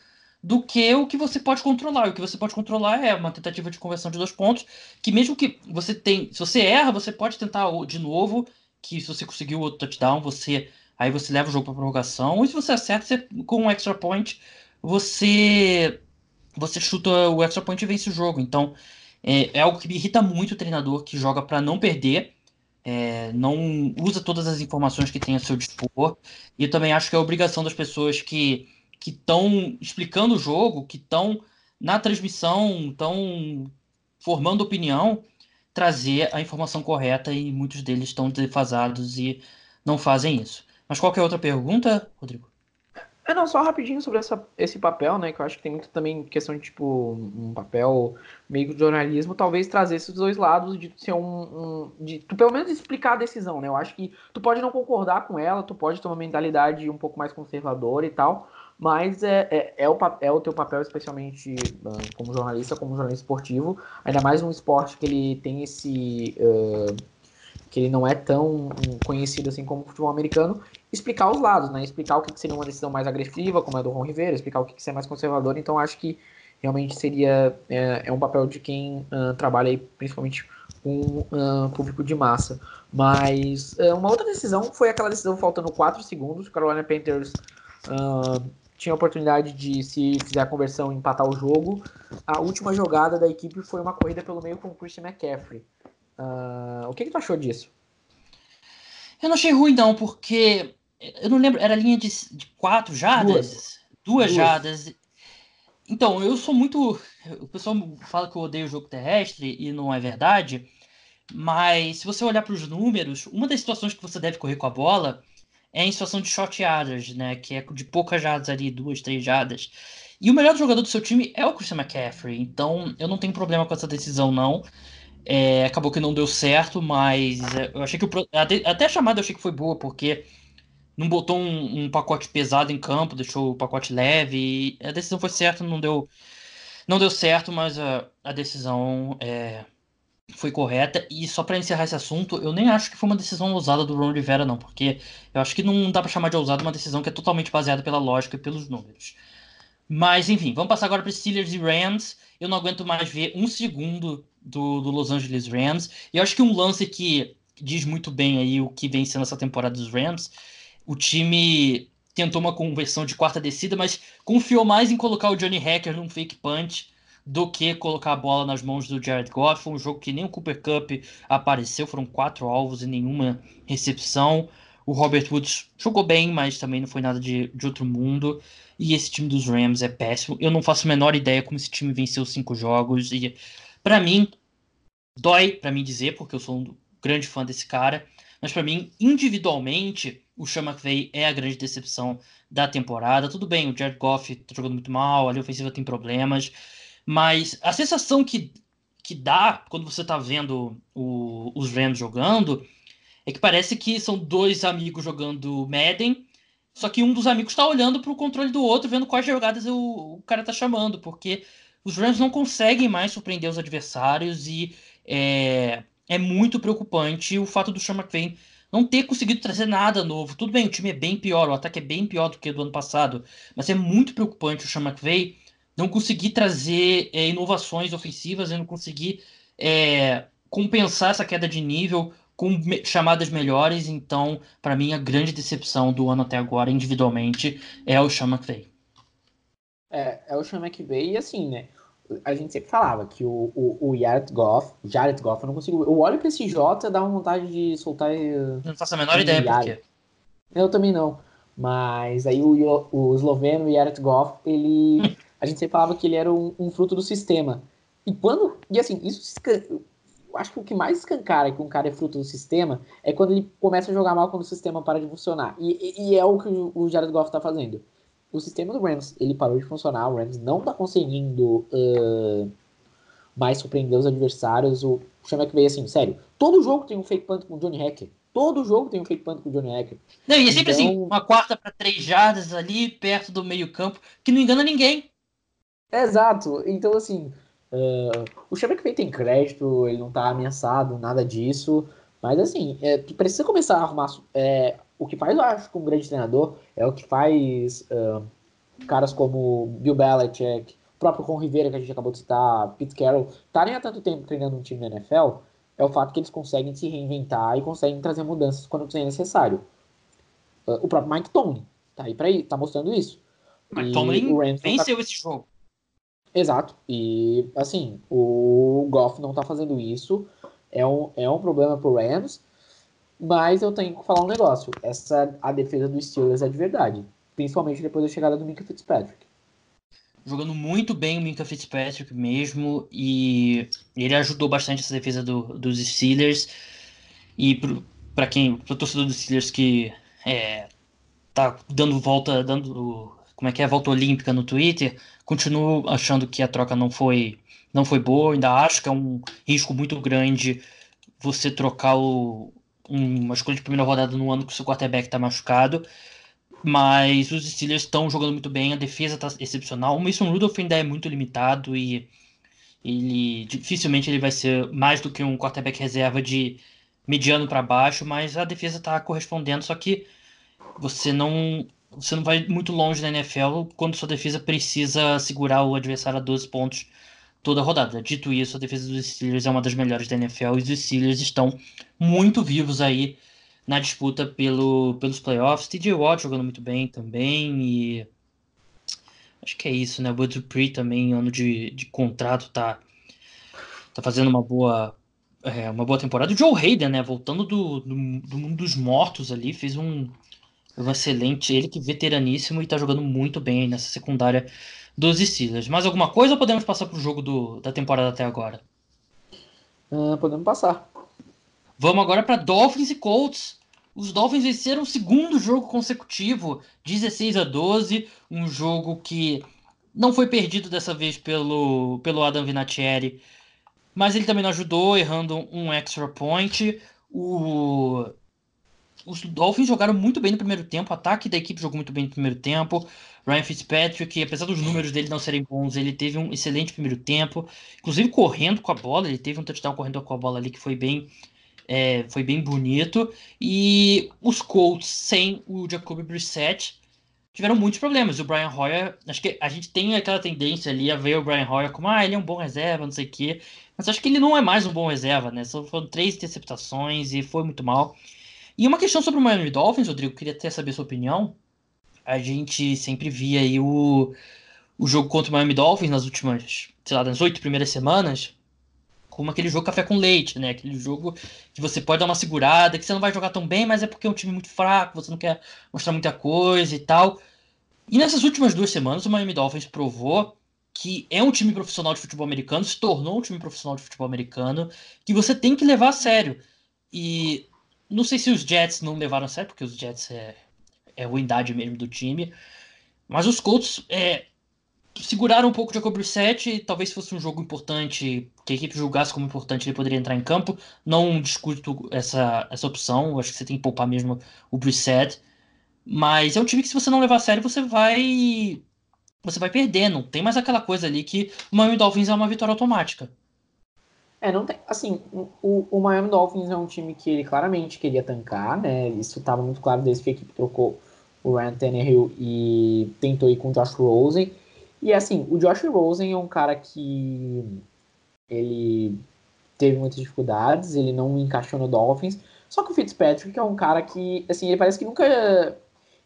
do que o que você pode controlar. O que você pode controlar é uma tentativa de conversão de dois pontos, que mesmo que você tem, se você erra, você pode tentar de novo, que se você conseguiu o touchdown, você aí você leva o jogo para prorrogação, e se você acerta, você, com um extra point, você você chuta o extra point e vence o jogo. Então, é, é algo que me irrita muito o treinador que joga para não perder, é, não usa todas as informações que tem a seu dispor. E também acho que é obrigação das pessoas que estão explicando o jogo, que estão na transmissão, estão formando opinião, trazer a informação correta e muitos deles estão defasados e não fazem isso. Mas qual é a outra pergunta, Rodrigo? É, não, só rapidinho sobre essa, esse papel, né? Que eu acho que tem muito também questão de, tipo, um papel meio de jornalismo, talvez trazer esses dois lados de ser um. um de tu pelo menos explicar a decisão, né? Eu acho que tu pode não concordar com ela, tu pode ter uma mentalidade um pouco mais conservadora e tal, mas é, é, é, o, é o teu papel, especialmente uh, como jornalista, como jornalista esportivo, ainda mais um esporte que ele tem esse. Uh, que ele não é tão conhecido assim como o futebol americano, explicar os lados, né? Explicar o que, seria uma decisão mais agressiva, como é a do Ron Rivera, explicar o que, é mais conservador. Então, acho que realmente seria é, é um papel de quem uh, trabalha aí, principalmente com uh, público de massa. Mas uh, uma outra decisão foi aquela decisão faltando 4 segundos. O Carolina Panthers tinha a oportunidade de, se fizer a conversão, empatar o jogo. A última jogada da equipe foi uma corrida pelo meio com o Christian McCaffrey. Uh, o que, que tu achou disso? Eu não achei ruim, não, porque eu não lembro, era linha de, de quatro jardas? Duas. Duas, jardas. Então, eu sou muito. O pessoal fala que eu odeio o jogo terrestre e não é verdade. Mas se você olhar para os números, uma das situações que você deve correr com a bola é em situação de short yardas, né? Que é de poucas jardas ali, duas, três jardas. E o melhor jogador do seu time é o Christian McCaffrey. Então eu não tenho problema com essa decisão, não. É, acabou que não deu certo, mas é, eu achei que o, até, até a chamada eu achei que foi boa, porque não botou um, um, pacote pesado em campo, deixou o pacote leve. a decisão foi certa, não deu, não deu certo, mas a, a decisão é, foi correta. E só para encerrar esse assunto, eu nem acho que foi uma decisão ousada do Ron Rivera, não, porque eu acho que não dá para chamar de ousada uma decisão que é totalmente baseada pela lógica e pelos números. Mas enfim, vamos passar agora para Steelers e Rams. Eu não aguento mais ver um segundo do, do Los Angeles Rams. E eu acho que um lance que diz muito bem aí o que vem sendo essa temporada dos Rams, o time tentou uma conversão de quarta descida, mas confiou mais em colocar o Johnny Hacker num fake punch do que colocar a bola nas mãos do Jared Goff. Foi um jogo que nem o Cooper Cup apareceu, foram quatro alvos e nenhuma recepção. O Robert Woods jogou bem, mas também não foi nada de, de outro mundo. E esse time dos Rams é péssimo. Eu não faço a menor ideia como esse time venceu cinco jogos. E para mim, dói para mim dizer, porque eu sou um grande fã desse cara, mas para mim, individualmente, o Sean McVay é a grande decepção da temporada. Tudo bem, o Jared Goff tá jogando muito mal, a ofensiva tem problemas, mas a sensação que, que dá quando você tá vendo o, os Rams jogando é que parece que são dois amigos jogando Madden, só que um dos amigos está olhando para o controle do outro, vendo quais jogadas o, o cara tá chamando, porque os Rams não conseguem mais surpreender os adversários e é, é muito preocupante o fato do Sean McVay não ter conseguido trazer nada novo. Tudo bem, o time é bem pior, o ataque é bem pior do que do ano passado, mas é muito preocupante o Sean McVay não conseguir trazer é, inovações ofensivas e não conseguir é, compensar essa queda de nível com chamadas melhores. Então, para mim, a grande decepção do ano até agora, individualmente, é o Sean McVay. É, é o Sean McVay e assim, né? A gente sempre falava que o, o, o Jared Goff, Jared Goff, eu não consigo. Eu olho pra esse J, dá uma vontade de soltar. Eu não faço a menor ideia por quê. Eu também não. Mas aí o, o esloveno Jared Goff, ele. <laughs> a gente sempre falava que ele era um, um fruto do sistema. E quando. E assim, isso. Eu acho que o que mais escancara que um cara é fruto do sistema é quando ele começa a jogar mal quando o sistema para de funcionar. E, e, e é o que o Jared Goff está fazendo. O sistema do Rams, ele parou de funcionar, o Rams não está conseguindo uh, mais surpreender os adversários. O Chama que veio assim, sério. Todo jogo tem um fake punt com o Johnny Hacker. Todo jogo tem um fake punt com o Johnny Hacker. Não, e é sempre assim, então... assim, uma quarta para três jardas ali, perto do meio campo, que não engana ninguém. Exato. Então, assim, uh, o Chama que tem crédito, ele não tá ameaçado, nada disso. Mas, assim, é, tu precisa começar a arrumar... É, o que faz, eu acho, com um grande treinador, é o que faz uh, caras como Bill Belichick, o próprio Ron Rivera, que a gente acabou de citar, Pete Carroll, estarem há tanto tempo treinando um time na NFL, é o fato que eles conseguem se reinventar e conseguem trazer mudanças quando é necessário. Uh, o próprio Mike Tomlin tá aí para ir, tá mostrando isso. Mike Tomlin venceu tá... esse jogo. Exato. E assim, o Goff não tá fazendo isso. É um, é um problema pro Rams. Mas eu tenho que falar um negócio. Essa a defesa do Steelers é de verdade. Principalmente depois da chegada do Minka Fitzpatrick. Jogando muito bem o Minka Fitzpatrick mesmo. E ele ajudou bastante essa defesa do, dos Steelers. E para quem, pro torcedor dos Steelers que é, tá dando volta, dando como é que é, volta olímpica no Twitter, continuo achando que a troca não foi não foi boa, ainda acho que é um risco muito grande você trocar o, uma escolha de primeira rodada no ano que o seu quarterback está machucado. Mas os Steelers estão jogando muito bem, a defesa está excepcional. O Mason Rudolph ainda é muito limitado e ele dificilmente ele vai ser mais do que um quarterback reserva de mediano para baixo, mas a defesa está correspondendo, só que você não você não vai muito longe na NFL quando sua defesa precisa segurar o adversário a 12 pontos toda a rodada. Dito isso, a defesa dos Steelers é uma das melhores da NFL e os Steelers estão muito vivos aí na disputa pelo, pelos playoffs. TJ Watt jogando muito bem também e acho que é isso, né? O Bud Dupree também, ano de, de contrato, tá, tá fazendo uma boa é, uma boa temporada. O Joe Hayden, né? Voltando do, do, do mundo dos mortos ali, fez um, um excelente. Ele que veteraníssimo e tá jogando muito bem nessa secundária dos Steelers. Mais alguma coisa ou podemos passar para o jogo do, da temporada até agora? Uh, podemos passar. Vamos agora para Dolphins e Colts. Os Dolphins venceram o segundo jogo consecutivo, 16 a 12, um jogo que não foi perdido dessa vez pelo, pelo Adam Vinatieri, mas ele também não ajudou, errando um extra point. O, os Dolphins jogaram muito bem no primeiro tempo, o ataque da equipe jogou muito bem no primeiro tempo. Ryan Fitzpatrick, apesar dos números dele não serem bons, ele teve um excelente primeiro tempo, inclusive correndo com a bola, ele teve um touchdown correndo com a bola ali que foi bem, é, foi bem bonito. E os Colts sem o Jacoby Brissett tiveram muitos problemas. O Brian Hoyer, acho que a gente tem aquela tendência ali a ver o Brian Hoyer como, ah, ele é um bom reserva, não sei o quê. Mas acho que ele não é mais um bom reserva, né? Só foram três interceptações e foi muito mal. E uma questão sobre o Miami Dolphins, Rodrigo, queria até saber sua opinião a gente sempre via aí o, o jogo contra o Miami Dolphins nas últimas, sei lá, nas oito primeiras semanas, como aquele jogo café com leite, né? Aquele jogo que você pode dar uma segurada, que você não vai jogar tão bem, mas é porque é um time muito fraco, você não quer mostrar muita coisa e tal. E nessas últimas duas semanas, o Miami Dolphins provou que é um time profissional de futebol americano, se tornou um time profissional de futebol americano, que você tem que levar a sério. E não sei se os Jets não levaram sério, porque os Jets é, é ruindade mesmo do time. Mas os Colts é, seguraram um pouco de Jacob Brissett, talvez fosse um jogo importante, que a equipe julgasse como importante, ele poderia entrar em campo. Não discuto essa, essa opção, acho que você tem que poupar mesmo o Brissett. Mas é um time que se você não levar a sério, você vai você vai perder, não tem mais aquela coisa ali que o Miami Dolphins é uma vitória automática. É, não tem. Assim, o, o Miami Dolphins é um time que ele claramente queria tancar, né? Isso estava muito claro desde que a equipe trocou o Ryan Tannehill e tentou ir com o Josh Rosen. E assim, o Josh Rosen é um cara que ele teve muitas dificuldades, ele não encaixou no Dolphins. Só que o Fitzpatrick é um cara que, assim, ele parece que nunca.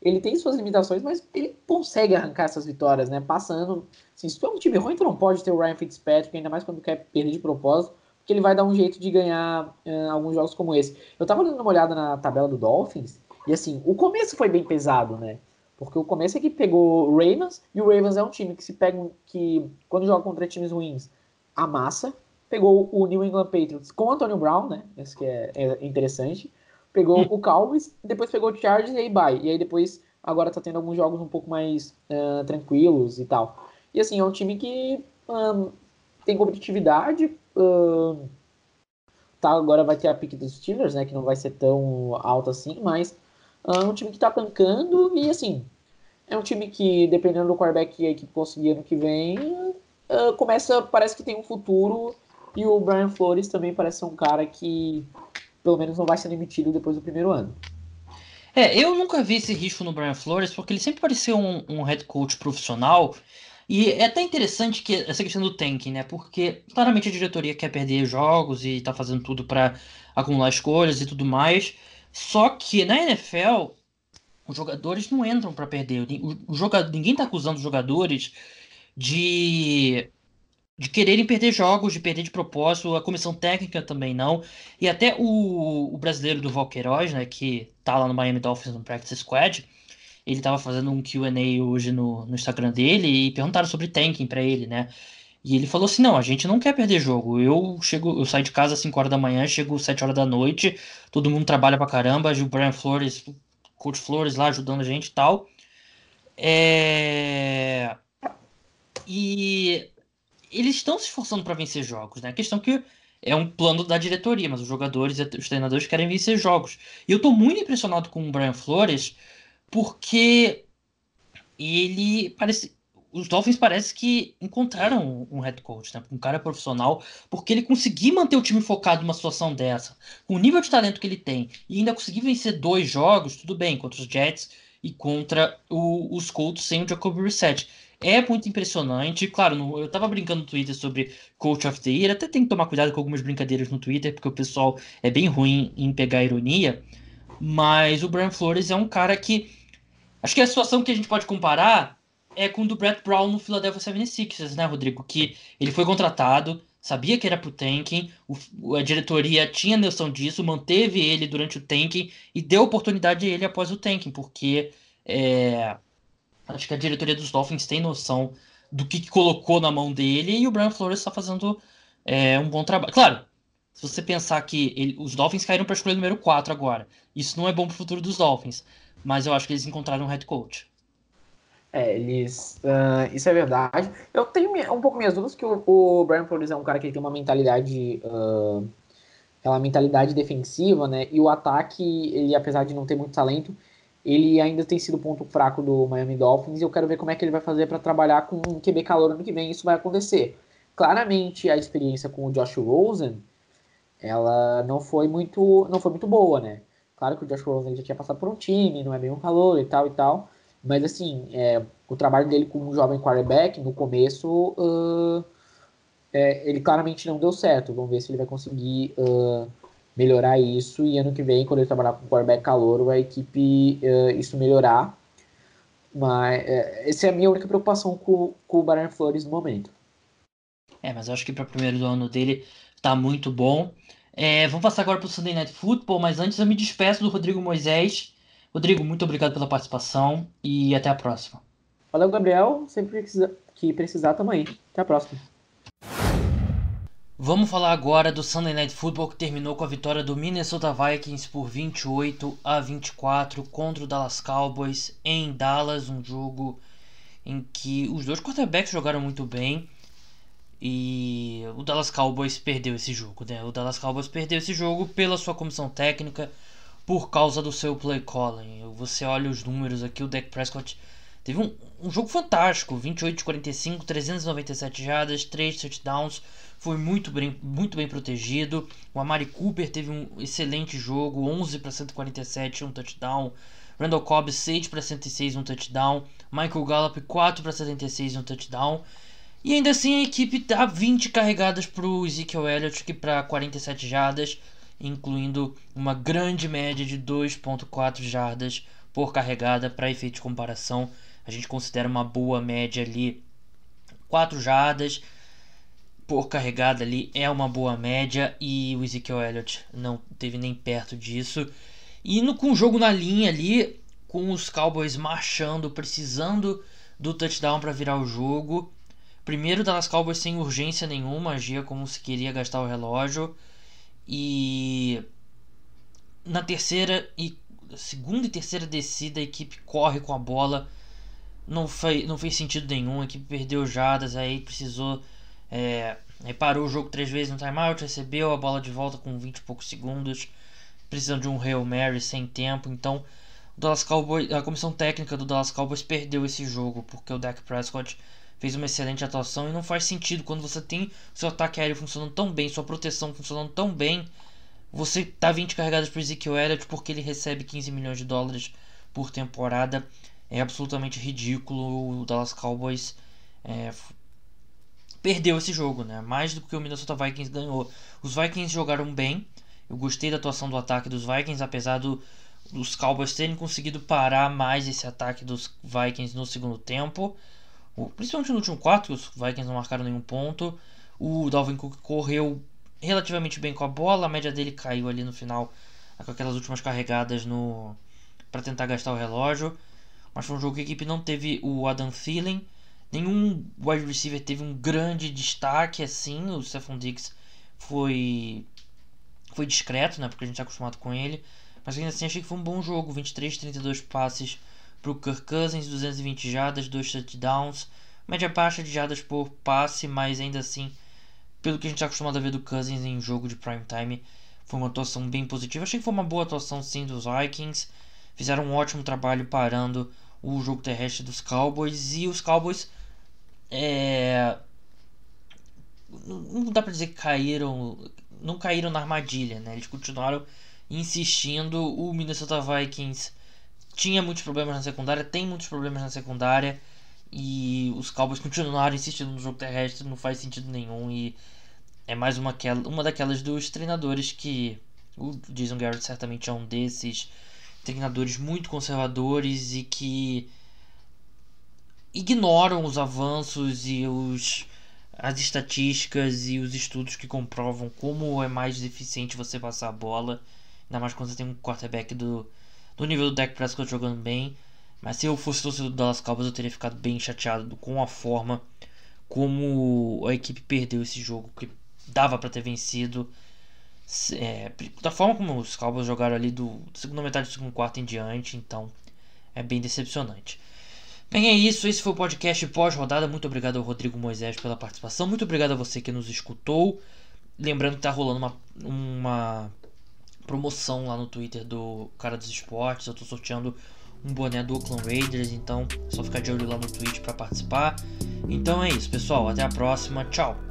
Ele tem suas limitações, mas ele consegue arrancar essas vitórias, né? Passando. Assim, se tu é um time ruim, tu não pode ter o Ryan Fitzpatrick, ainda mais quando quer perder de propósito que ele vai dar um jeito de ganhar uh, alguns jogos como esse. Eu tava dando uma olhada na tabela do Dolphins, e assim, o começo foi bem pesado, né? Porque o começo é que pegou o Ravens, e o Ravens é um time que se pega, que quando joga contra times ruins, amassa, pegou o New England Patriots com o Antonio Brown, né? Isso que é, é interessante. Pegou hum. o Cowboys, depois pegou o Chargers e aí bye. E aí depois agora tá tendo alguns jogos um pouco mais uh, tranquilos e tal. E assim, é um time que um, tem competitividade. Tá, agora vai ter a pick dos Steelers, né? Que não vai ser tão alta assim, mas é um time que tá tancando e assim. É um time que, dependendo do quarterback que a equipe conseguir ano que vem, uh, começa, parece que tem um futuro. E o Brian Flores também parece ser um cara que, pelo menos, não vai ser demitido depois do primeiro ano. É, eu nunca vi esse risco no Brian Flores, porque ele sempre pareceu um, um head coach profissional. E é até interessante que essa questão do tanking, né? Porque claramente a diretoria quer perder jogos e tá fazendo tudo para acumular escolhas e tudo mais. Só que na NFL, os jogadores não entram para perder. O, jogador, ninguém tá acusando os jogadores de de quererem perder jogos, de perder de propósito, a comissão técnica também não. E até o, o brasileiro do Valqueiroz, né, que tá lá no Miami Dolphins no Practice Squad, ele tava fazendo um Q&A hoje no, no Instagram dele e perguntaram sobre tanking para ele, né? E ele falou assim: "Não, a gente não quer perder jogo. Eu chego, eu saio de casa às 5 horas da manhã, chego às 7 horas da noite, todo mundo trabalha pra caramba, o Brian Flores, o coach Flores lá ajudando a gente e tal. É... E eles estão se esforçando para vencer jogos, né? A questão é que é um plano da diretoria, mas os jogadores e os treinadores querem vencer jogos. E eu tô muito impressionado com o Brian Flores, porque ele parece. Os Dolphins parece que encontraram um head coach, né? um cara profissional, porque ele conseguiu manter o time focado numa situação dessa, com o nível de talento que ele tem, e ainda conseguir vencer dois jogos, tudo bem, contra os Jets e contra o, os Colts sem o Jacoby Reset é muito impressionante. Claro, no, eu tava brincando no Twitter sobre Coach of the Year, até tem que tomar cuidado com algumas brincadeiras no Twitter, porque o pessoal é bem ruim em pegar ironia. Mas o Brian Flores é um cara que. Acho que a situação que a gente pode comparar é com o do Brett Brown no Philadelphia 76ers, né, Rodrigo? Que ele foi contratado, sabia que era pro tanking, o, a diretoria tinha noção disso, manteve ele durante o tanking e deu oportunidade a ele após o tanking, porque é, Acho que a diretoria dos Dolphins tem noção do que, que colocou na mão dele e o Brian Flores está fazendo é, um bom trabalho. Claro, se você pensar que ele, os Dolphins caíram para a escolha número 4 agora, isso não é bom para o futuro dos Dolphins, mas eu acho que eles encontraram um head coach. É, eles. Uh, isso é verdade. Eu tenho um pouco minhas dúvidas que o, o, Brian Flores é um cara que tem uma mentalidade. Uh, aquela mentalidade defensiva, né? E o ataque, ele, apesar de não ter muito talento, ele ainda tem sido ponto fraco do Miami Dolphins e eu quero ver como é que ele vai fazer para trabalhar com um QB calor ano que vem. Isso vai acontecer. Claramente a experiência com o Josh Rosen, ela não foi muito, não foi muito boa, né? Claro que o Josh Rosen já tinha passado por um time, não é bem um calor e tal e tal, mas assim, é, o trabalho dele como jovem quarterback no começo, uh, é, ele claramente não deu certo. Vamos ver se ele vai conseguir uh, melhorar isso e ano que vem, quando ele trabalhar com quarterback calor, a equipe uh, isso melhorar. Mas uh, essa é a minha única preocupação com, com o Brian Flores no momento. É, mas eu acho que para o primeiro ano dele tá muito bom. É, vamos passar agora para o Sunday Night Football, mas antes eu me despeço do Rodrigo Moisés. Rodrigo, muito obrigado pela participação e até a próxima. Valeu, Gabriel. Sempre que precisar, tamo aí. Até a próxima. Vamos falar agora do Sunday Night Football que terminou com a vitória do Minnesota Vikings por 28 a 24 contra o Dallas Cowboys em Dallas, um jogo em que os dois quarterbacks jogaram muito bem e o Dallas Cowboys perdeu esse jogo, né? O Dallas Cowboys perdeu esse jogo pela sua comissão técnica por causa do seu play calling. Você olha os números aqui, o Dak Prescott teve um, um jogo fantástico, 28 de 45, 397 jardas, 3 touchdowns foi muito bem, muito bem protegido. O Amari Cooper teve um excelente jogo, 11 para 147, um touchdown. Randall Cobb 6 para 106, um touchdown. Michael Gallup 4 para 76, um touchdown. E ainda assim a equipe dá 20 carregadas para o Ezekiel Elliott, que para 47 jardas, incluindo uma grande média de 2.4 jardas por carregada para efeito de comparação. A gente considera uma boa média ali 4 jardas por carregada ali é uma boa média e o Ezekiel Elliott não teve nem perto disso. E no, com o jogo na linha ali, com os Cowboys marchando, precisando do touchdown para virar o jogo, Primeiro, Dallas Cowboys sem urgência nenhuma, agia como se queria gastar o relógio. E na terceira e segunda e terceira descida a equipe corre com a bola. Não, fez, não fez sentido nenhum, a equipe perdeu jadas, aí precisou. É, o jogo três vezes no timeout, recebeu a bola de volta com 20 e poucos segundos, precisando de um Hail Mary sem tempo. Então, Dallas Cowboys, a comissão técnica do Dallas Cowboys perdeu esse jogo, porque o Dak Prescott fez uma excelente atuação e não faz sentido quando você tem seu ataque aéreo funcionando tão bem, sua proteção funcionando tão bem, você tá 20 carregadas para Ezekiel Elliott porque ele recebe 15 milhões de dólares por temporada. É absolutamente ridículo. O Dallas Cowboys é, perdeu esse jogo, né? Mais do que o Minnesota Vikings ganhou. Os Vikings jogaram bem. Eu gostei da atuação do ataque dos Vikings, apesar do, dos Cowboys terem conseguido parar mais esse ataque dos Vikings no segundo tempo. Principalmente no último quarto, os Vikings não marcaram nenhum ponto. O Dalvin Cook correu relativamente bem com a bola, a média dele caiu ali no final com aquelas últimas carregadas no para tentar gastar o relógio. Mas foi um jogo que a equipe não teve o Adam Thielen, nenhum wide receiver teve um grande destaque assim. O Stephon Diggs foi foi discreto, né, porque a gente está acostumado com ele, mas ainda assim achei que foi um bom jogo, 23 32 passes para o Kirk Cousins, 220 jardas, 2 touchdowns, média baixa de jardas por passe, mas ainda assim, pelo que a gente está acostumado a ver do Cousins em jogo de prime time, foi uma atuação bem positiva. Achei que foi uma boa atuação sim dos Vikings, fizeram um ótimo trabalho parando o jogo terrestre dos Cowboys e os Cowboys é... não dá para dizer que caíram, não caíram na armadilha, né? Eles continuaram insistindo. O Minnesota Vikings tinha muitos problemas na secundária, tem muitos problemas na secundária. E os Cowboys continuaram insistindo no jogo terrestre, não faz sentido nenhum. E é mais uma, uma daquelas dos treinadores que o Jason Garrett certamente é um desses treinadores muito conservadores e que ignoram os avanços e os as estatísticas e os estudos que comprovam como é mais eficiente você passar a bola, ainda mais quando você tem um quarterback do do nível do Dak Prescott jogando bem. Mas se eu fosse torcedor do Dallas Cowboys, eu teria ficado bem chateado com a forma como a equipe perdeu esse jogo, que dava para ter vencido. É, da forma como os Cowboys jogaram ali do segunda metade do segundo quarto em diante, então é bem decepcionante. Bem, é isso. Esse foi o podcast pós-rodada. Muito obrigado ao Rodrigo Moisés pela participação. Muito obrigado a você que nos escutou. Lembrando que está rolando uma, uma promoção lá no Twitter do cara dos esportes. Eu tô sorteando um boné do Oakland Raiders, então é só ficar de olho lá no Twitch para participar. Então é isso, pessoal. Até a próxima. Tchau.